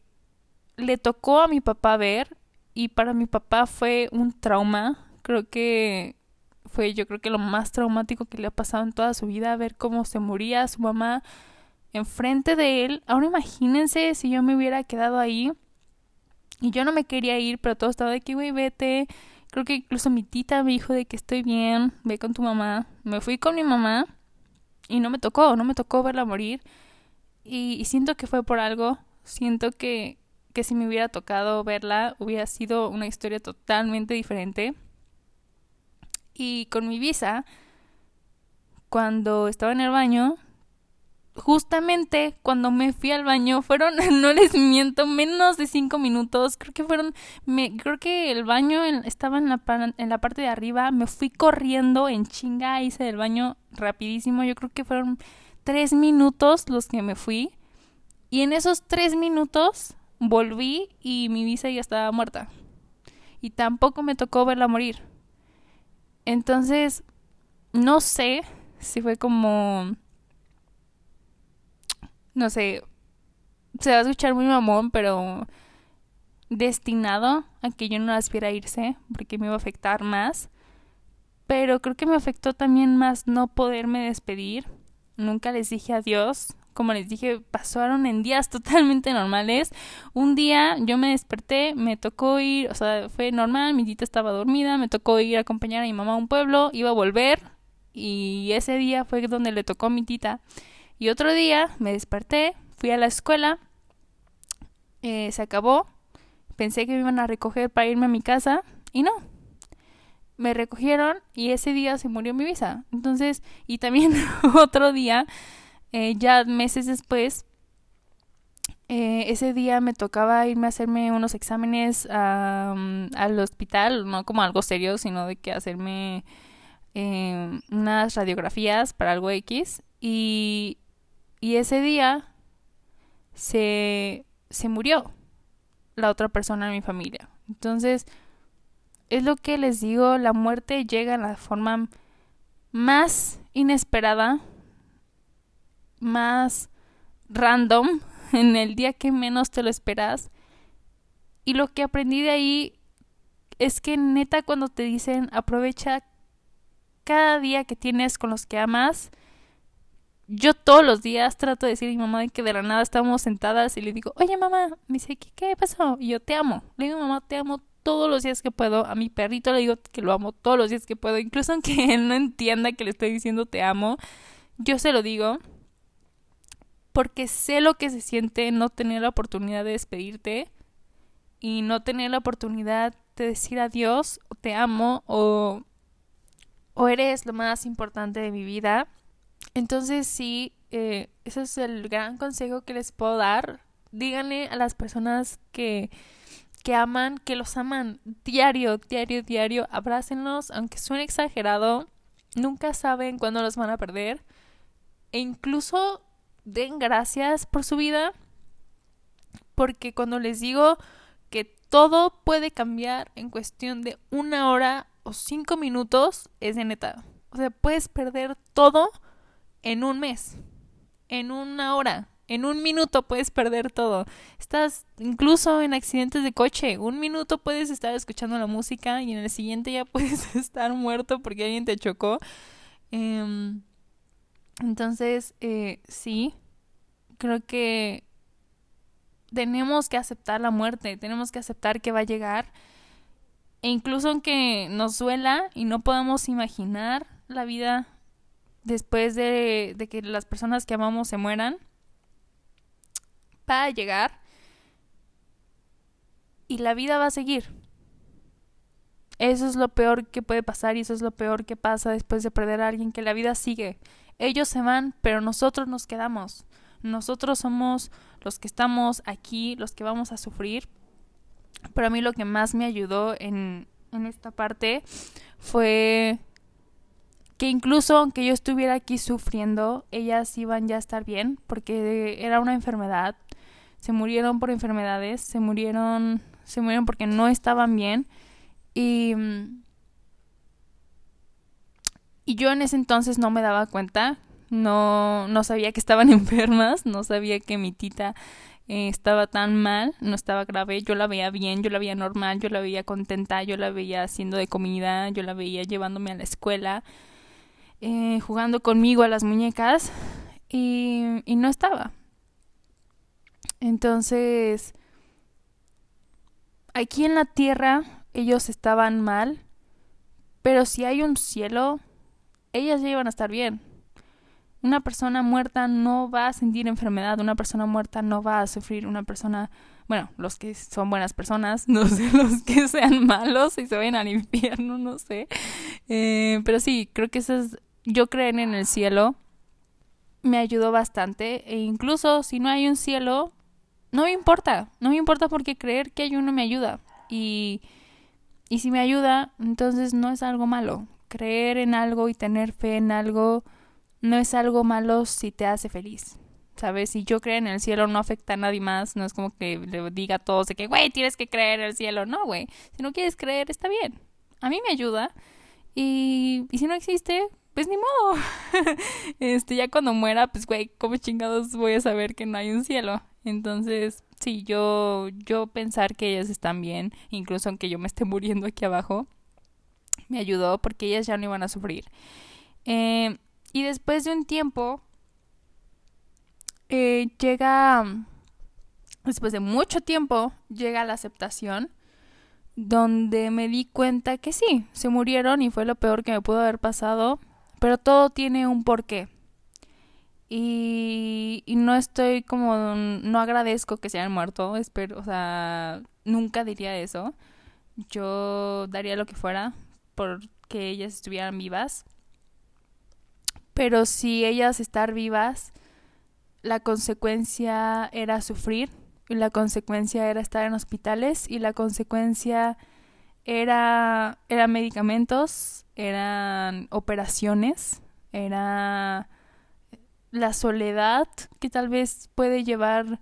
le tocó a mi papá ver y para mi papá fue un trauma. Creo que fue yo creo que lo más traumático que le ha pasado en toda su vida ver cómo se moría su mamá enfrente de él. Ahora imagínense si yo me hubiera quedado ahí y yo no me quería ir, pero todo estaba de que, güey, vete. Creo que incluso mi tita me dijo de que estoy bien, ve con tu mamá. Me fui con mi mamá y no me tocó, no me tocó verla morir. Y, siento que fue por algo. Siento que, que si me hubiera tocado verla, hubiera sido una historia totalmente diferente. Y con mi visa, cuando estaba en el baño, justamente cuando me fui al baño fueron, (laughs) no les miento, menos de cinco minutos. Creo que fueron, creo que el baño estaba en la, en la parte de arriba. Me fui corriendo en chinga, hice el baño rapidísimo. Yo creo que fueron tres minutos los que me fui. Y en esos tres minutos volví y mi visa ya estaba muerta. Y tampoco me tocó verla morir. Entonces, no sé si fue como no sé, se va a escuchar muy mamón, pero destinado a que yo no aspiera a irse, porque me iba a afectar más. Pero creo que me afectó también más no poderme despedir. Nunca les dije adiós. Como les dije, pasaron en días (laughs) totalmente normales. Un día yo me desperté, me tocó ir, o sea, fue normal, mi tita estaba dormida, me tocó ir a acompañar a mi mamá a un pueblo, iba a volver y ese día fue donde le tocó mi tita. Y otro día me desperté, fui a la escuela, eh, se acabó, pensé que me iban a recoger para irme a mi casa y no. Me recogieron y ese día se murió mi visa. Entonces, y también (laughs) otro día, eh, ya meses después, eh, ese día me tocaba irme a hacerme unos exámenes al hospital, no como algo serio, sino de que hacerme eh, unas radiografías para algo X. Y, y ese día se, se murió la otra persona en mi familia. Entonces, es lo que les digo, la muerte llega en la forma más inesperada, más random, (laughs) en el día que menos te lo esperas. Y lo que aprendí de ahí es que neta cuando te dicen aprovecha cada día que tienes con los que amas, yo todos los días trato de decir a mi mamá que de la nada estamos sentadas y le digo, oye mamá, me dice, ¿qué, qué pasó? Y yo te amo. Le digo, mamá, te amo todos los días que puedo. A mi perrito le digo que lo amo todos los días que puedo. Incluso aunque (laughs) él no entienda que le estoy diciendo te amo, yo se lo digo. Porque sé lo que se siente no tener la oportunidad de despedirte y no tener la oportunidad de decir adiós te amo o, o eres lo más importante de mi vida entonces sí, eh, ese es el gran consejo que les puedo dar. Díganle a las personas que, que aman, que los aman diario, diario, diario. Abrácenlos, aunque suene exagerado. Nunca saben cuándo los van a perder. E incluso den gracias por su vida. Porque cuando les digo que todo puede cambiar en cuestión de una hora o cinco minutos, es de neta. O sea, puedes perder todo en un mes, en una hora, en un minuto puedes perder todo. Estás incluso en accidentes de coche. Un minuto puedes estar escuchando la música y en el siguiente ya (laughs) puedes estar muerto porque alguien te chocó. Em, entonces, eh, sí, creo que tenemos que aceptar la muerte, tenemos que aceptar que va a llegar. E incluso aunque nos duela y no podamos imaginar la vida después de, que las personas que amamos se mueran, va a llegar y la vida va a seguir. Eso es lo peor que puede pasar y eso es lo peor que pasa después de perder a alguien, que la vida sigue. Ellos se van, pero nosotros nos quedamos. Nosotros somos los que estamos aquí, los que vamos a sufrir. Pero a mí lo que más me ayudó en, en esta parte fue que incluso aunque yo estuviera aquí sufriendo, ellas iban ya a estar bien, porque era una enfermedad. Se murieron por enfermedades, se murieron, se murieron porque no estaban bien. Y, y yo en ese entonces no me daba cuenta, no, no sabía que estaban (laughs) enfermas, no sabía que mi tita eh, estaba tan mal, no estaba grave, yo la veía bien, yo la veía normal, yo la veía contenta, yo la veía haciendo de comida, yo la veía llevándome a la escuela, eh, jugando conmigo a las muñecas y, no estaba. Entonces, aquí en la tierra ellos estaban mal, pero si hay un cielo, ellas ya iban a estar bien. Una persona muerta no va a sentir enfermedad, una persona muerta no va a sufrir, una persona, bueno, los que son buenas personas, (laughs) no sé, los que sean malos y se vayan al infierno, no sé. Eh, pero sí, creo que esa es yo creer en el cielo me ayudó bastante e incluso si no hay un cielo, no me importa, no me importa porque creer que hay uno me ayuda y, y si me ayuda, entonces no es algo malo. Creer en algo y tener fe en algo no es algo malo si te hace feliz. ¿Sabes? Si yo creo en el cielo no afecta a nadie más, no es como que le diga a todos de que, güey, tienes que creer en el cielo. No, güey. Si no quieres creer, está bien. A mí me ayuda. Y, y si no existe, pues ni modo. (laughs) este, ya cuando muera, pues güey, ¿cómo chingados voy a saber que no hay un cielo? Entonces, sí, yo, yo pensar que ellas están bien, incluso aunque yo me esté muriendo aquí abajo, me ayudó porque ellas ya no iban a sufrir. Eh, y después de un tiempo, eh, llega, después de mucho tiempo, llega la aceptación donde me di cuenta que sí, se murieron y fue lo peor que me pudo haber pasado, pero todo tiene un porqué. Y, y no estoy como, no agradezco que se hayan muerto, espero, o sea, nunca diría eso. Yo daría lo que fuera por que ellas estuvieran vivas. Pero si ellas estar vivas, la consecuencia era sufrir y la consecuencia era estar en hospitales y la consecuencia era eran medicamentos, eran operaciones, era la soledad que tal vez puede llevar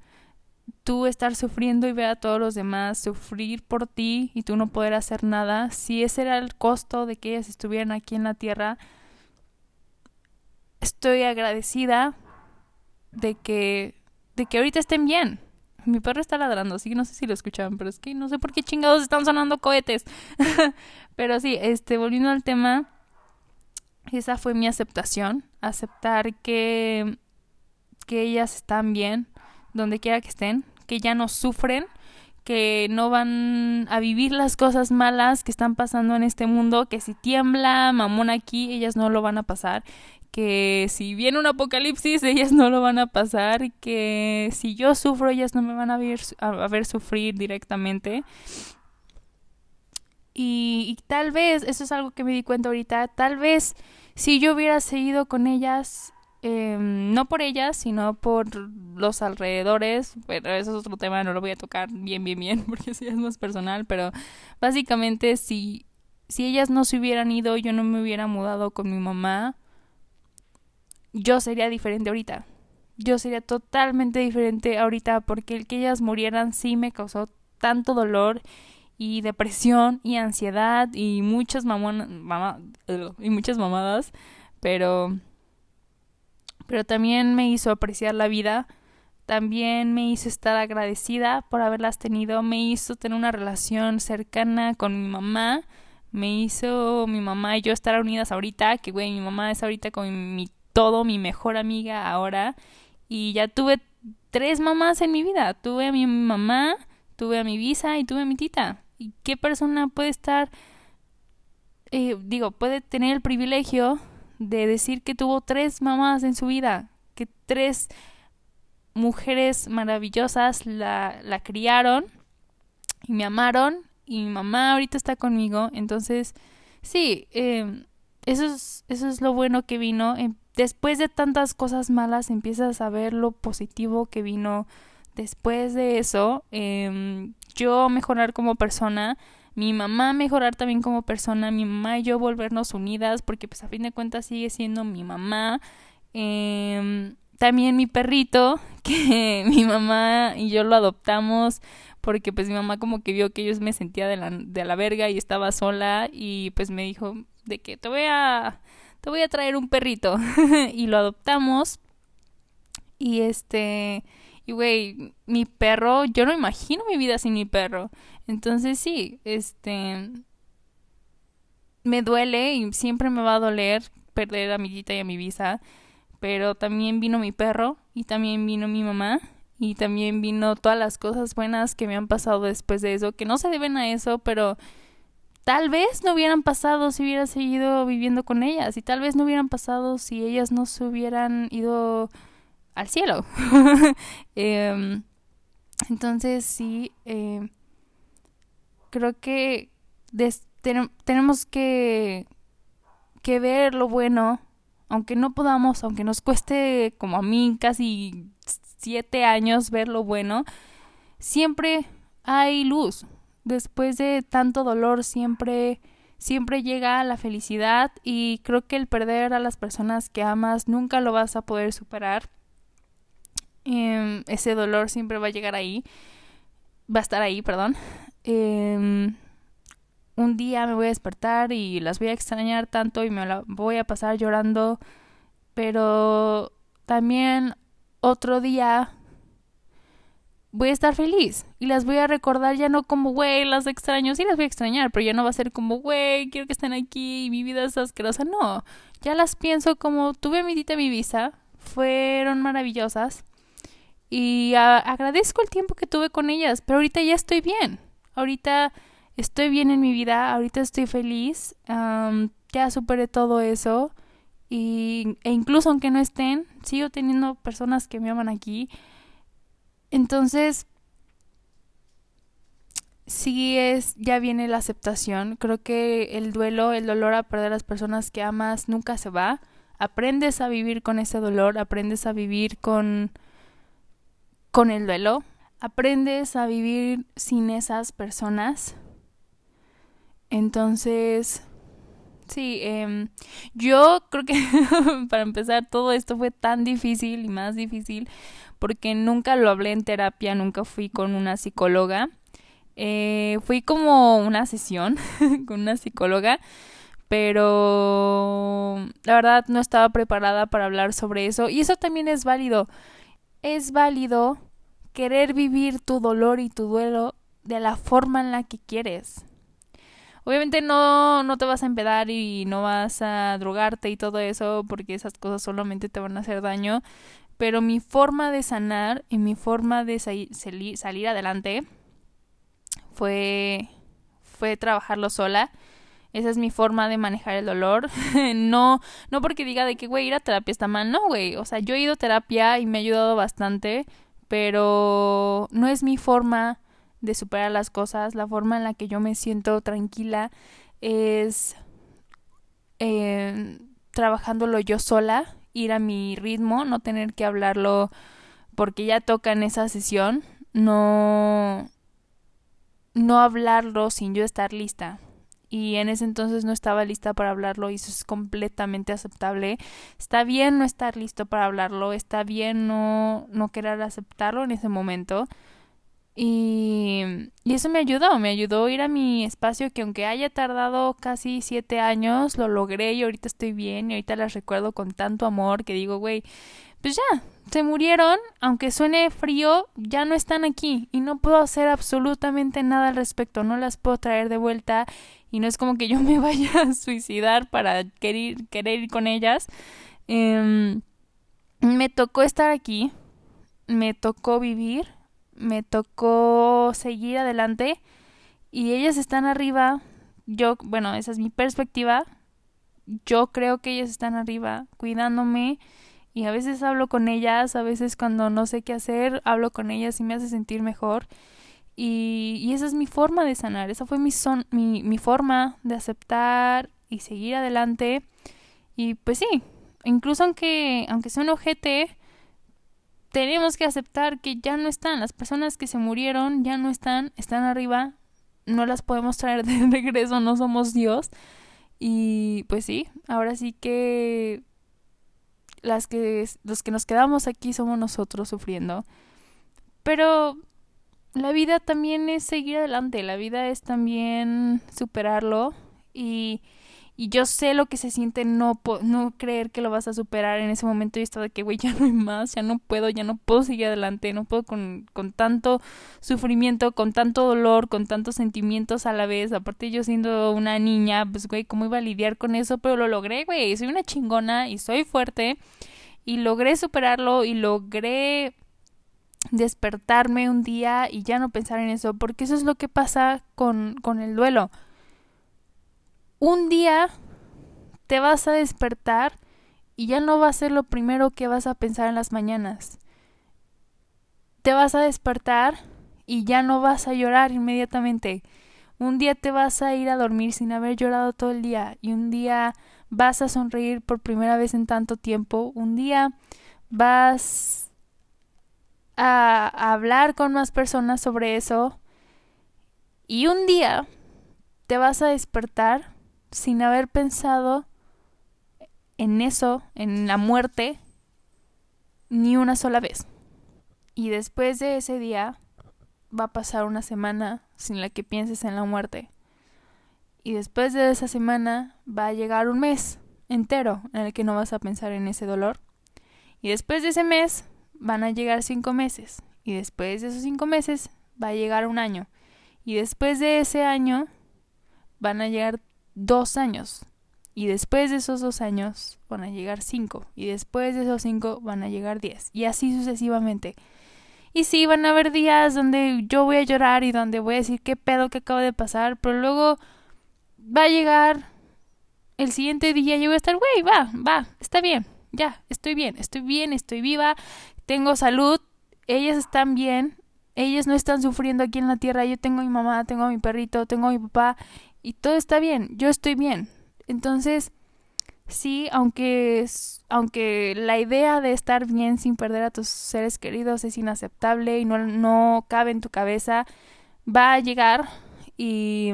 tú estar sufriendo y ver a todos los demás sufrir por ti y tú no poder hacer nada, si ese era el costo de que ellas estuvieran aquí en la tierra, estoy agradecida de que de que ahorita estén bien. Mi perro está ladrando, así que no sé si lo escuchaban, pero es que no sé por qué chingados están sonando cohetes. (laughs) pero sí, este volviendo al tema, esa fue mi aceptación, aceptar que que ellas están bien donde quiera que estén, que ya no sufren, que no van a vivir las cosas malas que están pasando en este mundo, que si tiembla mamón aquí, ellas no lo van a pasar, que si viene un apocalipsis, ellas no lo van a pasar, que si yo sufro, ellas no me van a ver, a ver sufrir directamente. Y, y, tal vez, eso es algo que me di cuenta ahorita, tal vez si yo hubiera seguido con ellas Em, no por ellas, sino por los alrededores. Pero eso es otro tema, no lo voy a tocar bien, bien, bien, (laughs) porque eso es más personal. Pero básicamente, si, si ellas no se hubieran ido, yo no me hubiera mudado con mi mamá, yo sería diferente ahorita. Yo sería totalmente diferente ahorita porque el que ellas murieran sí me causó tanto dolor y depresión y ansiedad y muchas mamá, y muchas mamadas, pero pero también me hizo apreciar la vida, también me hizo estar agradecida por haberlas tenido, me hizo tener una relación cercana con mi mamá, me hizo mi mamá y yo estar unidas ahorita, que güey, mi mamá es ahorita con mi todo, mi mejor amiga ahora, y ya tuve tres mamás en mi vida, tuve a mi mamá, tuve a mi visa y tuve a mi tita. ¿Y qué persona puede estar, eh, digo, puede tener el privilegio de decir que tuvo tres mamás en su vida, que tres mujeres maravillosas la, la criaron y me amaron y mi mamá ahorita está conmigo. Entonces, sí, eh, eso, es, eso es lo bueno que vino. Después de tantas cosas malas empiezas a ver lo positivo que vino después de eso. Eh, yo mejorar como persona mi mamá mejorar también como persona, mi mamá y yo volvernos unidas, porque pues a fin de cuentas sigue siendo mi mamá. Eh, también mi perrito, (laughs) que mi mamá y yo lo adoptamos porque pues mi mamá como que vio que yo me sentía de la, de la verga y estaba sola y pues me dijo de que te voy a te voy a traer un perrito (laughs) y lo adoptamos. Y este y güey mi perro yo no imagino mi vida sin mi perro. Entonces sí, este me duele y siempre me va a doler perder a mi tita y a mi visa, pero también vino mi perro y también vino mi mamá y también vino todas las cosas buenas que me han pasado después de eso, que no se deben a eso, pero tal vez no hubieran pasado si hubiera seguido viviendo con ellas y tal vez no hubieran pasado si ellas no se hubieran ido al cielo. (laughs) eh, entonces sí, eh, creo que tenemos que, que ver lo bueno, aunque no podamos, aunque nos cueste como a mí casi siete años ver lo bueno, siempre hay luz. Después de tanto dolor siempre siempre llega la felicidad y creo que el perder a las personas que amas nunca lo vas a poder superar. Em, ese dolor siempre va a llegar ahí, va a estar ahí, perdón. Em, un día me voy a despertar y las voy a extrañar tanto y me la voy a pasar llorando, pero también otro día voy a estar feliz. Y las voy a recordar ya no como, güey, las extraño, sí las voy a extrañar, pero ya no va a ser como, güey, quiero que estén aquí y mi vida es asquerosa, no, ya las pienso como, tuve mi dita mi visa, fueron maravillosas y agradezco el tiempo que tuve con ellas, pero ahorita ya estoy bien. Ahorita estoy bien en mi vida, ahorita estoy feliz, ya superé todo eso y, e incluso aunque no estén, sigo teniendo personas que me aman aquí. Entonces, sí es, ya viene la aceptación. Creo que el duelo, el dolor a perder a las personas que amas nunca se va. Aprendes a vivir con ese dolor, aprendes a vivir con, con el duelo, aprendes a vivir sin esas personas. Entonces, sí, eh, yo creo que (laughs) para empezar todo esto fue tan difícil y más difícil porque nunca lo hablé en terapia, nunca fui con una psicóloga. Eh, fui como una sesión (laughs) con una psicóloga, pero la verdad no estaba preparada para hablar sobre eso y eso también es válido. Es válido querer vivir tu dolor y tu duelo de la forma en la que quieres. Obviamente no, no te vas a empedar y no vas a drogarte y todo eso porque esas cosas solamente te van a hacer daño. Pero mi forma de sanar y mi forma de salir adelante fue, fue trabajarlo sola. Esa es mi forma de manejar el dolor. (laughs) no, no porque diga de que, güey, ir a terapia está mal. No, güey. O sea, yo he ido a terapia y me ha ayudado bastante. Pero no es mi forma de superar las cosas. La forma en la que yo me siento tranquila es eh, trabajándolo yo sola. Ir a mi ritmo. No tener que hablarlo porque ya toca en esa sesión. No no hablarlo sin yo estar lista. Y en ese entonces no estaba lista para hablarlo y eso es completamente aceptable. Está bien no estar listo para hablarlo, está bien no, no querer aceptarlo en ese momento. Y, y eso me ayudó, me ayudó a ir a mi espacio que aunque haya tardado casi siete años, lo logré y ahorita estoy bien y ahorita las recuerdo con tanto amor que digo, güey, pues ya, se murieron, aunque suene frío, ya no están aquí y no puedo hacer absolutamente nada al respecto, no las puedo traer de vuelta y no es como que yo me (laughs) vaya a suicidar para querer, querer ir con ellas. Em, me tocó estar aquí, me tocó vivir, me tocó seguir adelante y ellas están arriba. Yo, bueno, esa es mi perspectiva. Yo creo que ellas están arriba cuidándome y a veces hablo con ellas, a veces cuando no sé qué hacer, hablo con ellas y me hace sentir mejor. Y, y esa es mi forma de sanar, esa fue mi, son, mi, mi forma de aceptar y seguir adelante. Y pues sí, incluso aunque, aunque sea un ojete, tenemos que aceptar que ya no están, las personas que se murieron ya no están, están arriba, no las podemos traer de (laughs) regreso, no somos Dios. Y pues sí, ahora sí que las que los que nos quedamos aquí somos nosotros sufriendo. Pero la vida también es seguir adelante, la vida es también superarlo y y yo sé lo que se siente no, no creer que lo vas a superar en ese momento y estaba de que, güey, ya no hay más, ya no puedo, ya no puedo seguir adelante, no puedo con, con tanto sufrimiento, con tanto dolor, con tantos sentimientos a la vez. Aparte yo siendo una niña, pues, güey, ¿cómo iba a lidiar con eso? Pero lo logré, güey, soy una chingona y soy fuerte y logré superarlo y logré despertarme un día y ya no pensar en eso, porque eso es lo que pasa con, con el duelo un día te vas a despertar y ya no va a ser lo primero que vas a pensar en las mañanas. Te vas a despertar y ya no vas a llorar inmediatamente. Un día te vas a ir a dormir sin haber llorado todo el día y un día vas a sonreír por primera vez en tanto tiempo. Un día vas a, hablar con más personas sobre eso y un día te vas a despertar sin haber pensado en eso, en la muerte, ni una sola vez. Y después de ese día va a pasar una semana sin la que pienses en la muerte. Y después de esa semana va a llegar un mes entero en el que no vas a pensar en ese dolor. Y después de ese mes van a llegar cinco meses. Y después de esos cinco meses va a llegar un año. Y después de ese año van a llegar dos años. Y después de esos dos años van a llegar cinco. Y después de esos cinco van a llegar diez. Y así sucesivamente. Y sí, van a haber días donde yo voy a llorar y donde voy a decir qué pedo que acaba de pasar. Pero luego va a llegar el siguiente día yo voy a estar, güey, va, va, está bien, ya, estoy bien, estoy bien, estoy viva, tengo salud, ellas están bien, ellas no están sufriendo aquí en la tierra, yo tengo mi mamá, tengo mi perrito, tengo mi papá y todo está bien, yo estoy bien. Entonces, sí, aunque, aunque la idea de estar bien sin perder a tus seres queridos es inaceptable y no, no cabe en tu cabeza, va a llegar y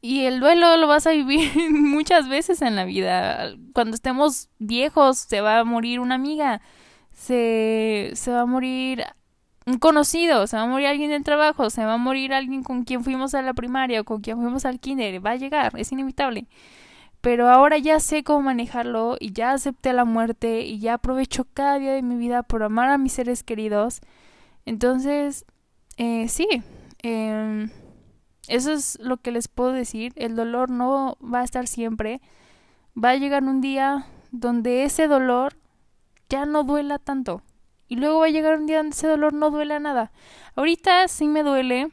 y el duelo lo vas a vivir (laughs) muchas veces en la vida. Cuando estemos viejos se va a morir una amiga, se, se va a morir un conocido, se va a morir alguien del trabajo, se va a morir alguien con quien fuimos a la primaria o con quien fuimos al kinder, va a llegar, es inevitable. Pero ahora ya sé cómo manejarlo y ya acepté la muerte y ya aprovecho cada día de mi vida por amar a mis seres queridos. Entonces, eh, sí, eh, eso es lo que les puedo decir. El dolor no va a estar siempre. Va a llegar un día donde ese dolor ya no duela tanto. Y luego va a llegar un día donde ese dolor no duela nada. Ahorita sí me duele.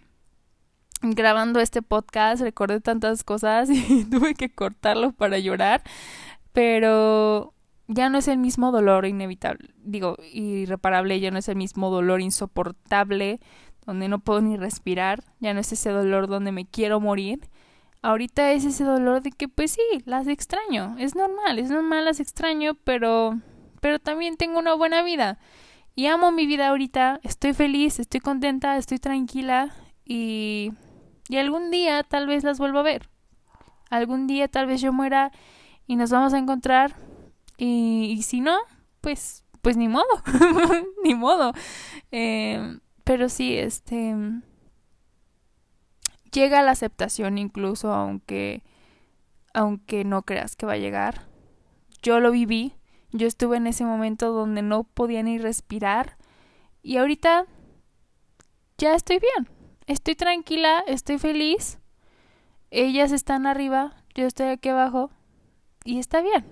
Grabando este podcast recordé tantas cosas (laughs) y tuve que cortarlo para llorar. Pero ya no es el mismo dolor inevitable. Digo, irreparable, ya no es el mismo dolor insoportable donde no puedo ni respirar, ya no es ese dolor donde me quiero morir. Ahorita es ese dolor de que pues sí, las extraño, es normal, es normal las extraño, pero pero también tengo una buena vida y amo mi vida ahorita, estoy feliz, estoy contenta, estoy tranquila y y algún día tal vez las vuelvo a ver. Algún día tal vez yo muera y nos vamos a encontrar y, y si no, pues pues ni modo, (laughs) ni modo. Eh, pero sí, este llega la aceptación incluso aunque aunque no creas que va a llegar. Yo lo viví, yo estuve en ese momento donde no podía ni respirar y ahorita ya estoy bien. Estoy tranquila, estoy feliz. Ellas están arriba, yo estoy aquí abajo y está bien.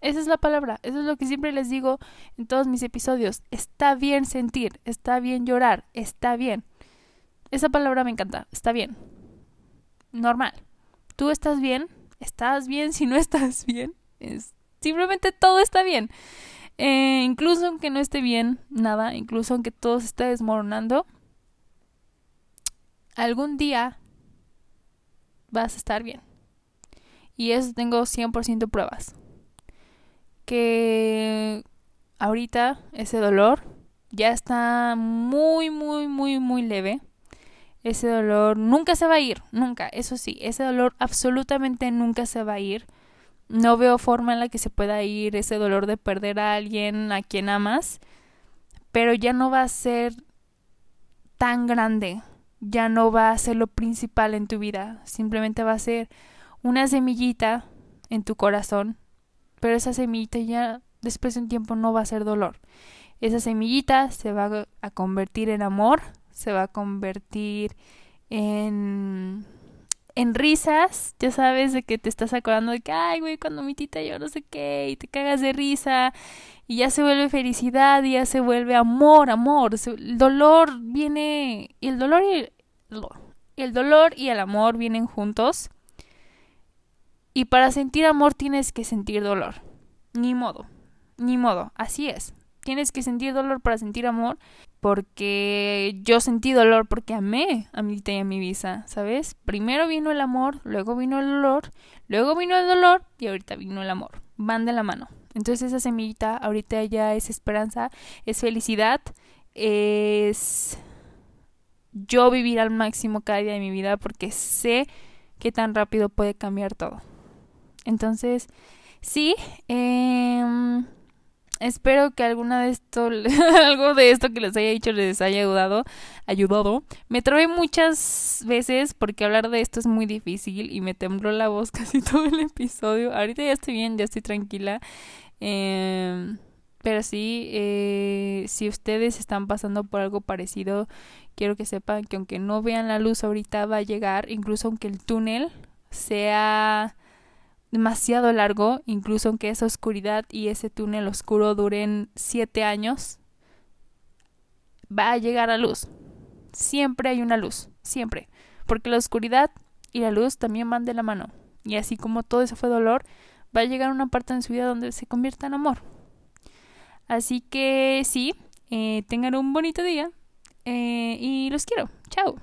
Esa es la palabra, eso es lo que siempre les digo en todos mis episodios. Está bien sentir, está bien llorar, está bien. Esa palabra me encanta, está bien. Normal. Tú estás bien, estás bien (laughs) si no estás bien. Es, simplemente todo está bien. Eh, incluso aunque no esté bien nada, incluso aunque todo se esté desmoronando, algún día vas a estar bien. Y eso tengo 100% pruebas que ahorita ese dolor ya está muy, muy, muy, muy leve. Ese dolor nunca se va a ir, nunca, eso sí, ese dolor absolutamente nunca se va a ir. No veo forma en la que se pueda ir ese dolor de perder a alguien a quien amas, pero ya no va a ser tan grande, ya no va a ser lo principal en tu vida, simplemente va a ser una semillita en tu corazón pero esa semillita ya después de un tiempo no va a ser dolor. Esa semillita se va a convertir en amor, se va a convertir en en risas, ya sabes de que te estás acordando de que, ay, güey, cuando mi tita yo no sé qué, y te cagas de risa, y ya se vuelve felicidad, y ya se vuelve amor, amor, el dolor viene, y el dolor y el dolor y el amor vienen juntos, y para sentir amor tienes que sentir dolor. Ni modo, ni modo, así es. Tienes que sentir dolor para sentir amor, porque yo sentí dolor porque amé a mi y a mi visa, ¿sabes? Primero vino el amor, luego vino el dolor, luego vino el dolor y ahorita vino el amor. Van de la mano. Entonces esa semillita ahorita ya es esperanza, es felicidad, es yo vivir al máximo cada día de mi vida porque sé que tan rápido puede cambiar todo. Entonces, sí, eh, espero que alguna de esto, (laughs) algo de esto que les haya dicho les haya ayudado, ayudado. Me trabé muchas veces porque hablar de esto es muy difícil y me tembló la voz (laughs) casi todo el episodio. Ahorita ya estoy bien, ya estoy tranquila. Eh, pero sí, eh, si ustedes están pasando por algo parecido, quiero que sepan que aunque no vean la luz ahorita va a llegar, incluso aunque el túnel sea demasiado largo, incluso aunque esa oscuridad y ese túnel oscuro duren siete años, va a llegar a luz. Siempre hay una luz, siempre. Porque la oscuridad y la luz también van de la mano. Y así como todo eso fue dolor, va a llegar una parte en su vida donde se convierta en amor. Así que sí, eh, tengan un bonito día eh, y los quiero. Chao.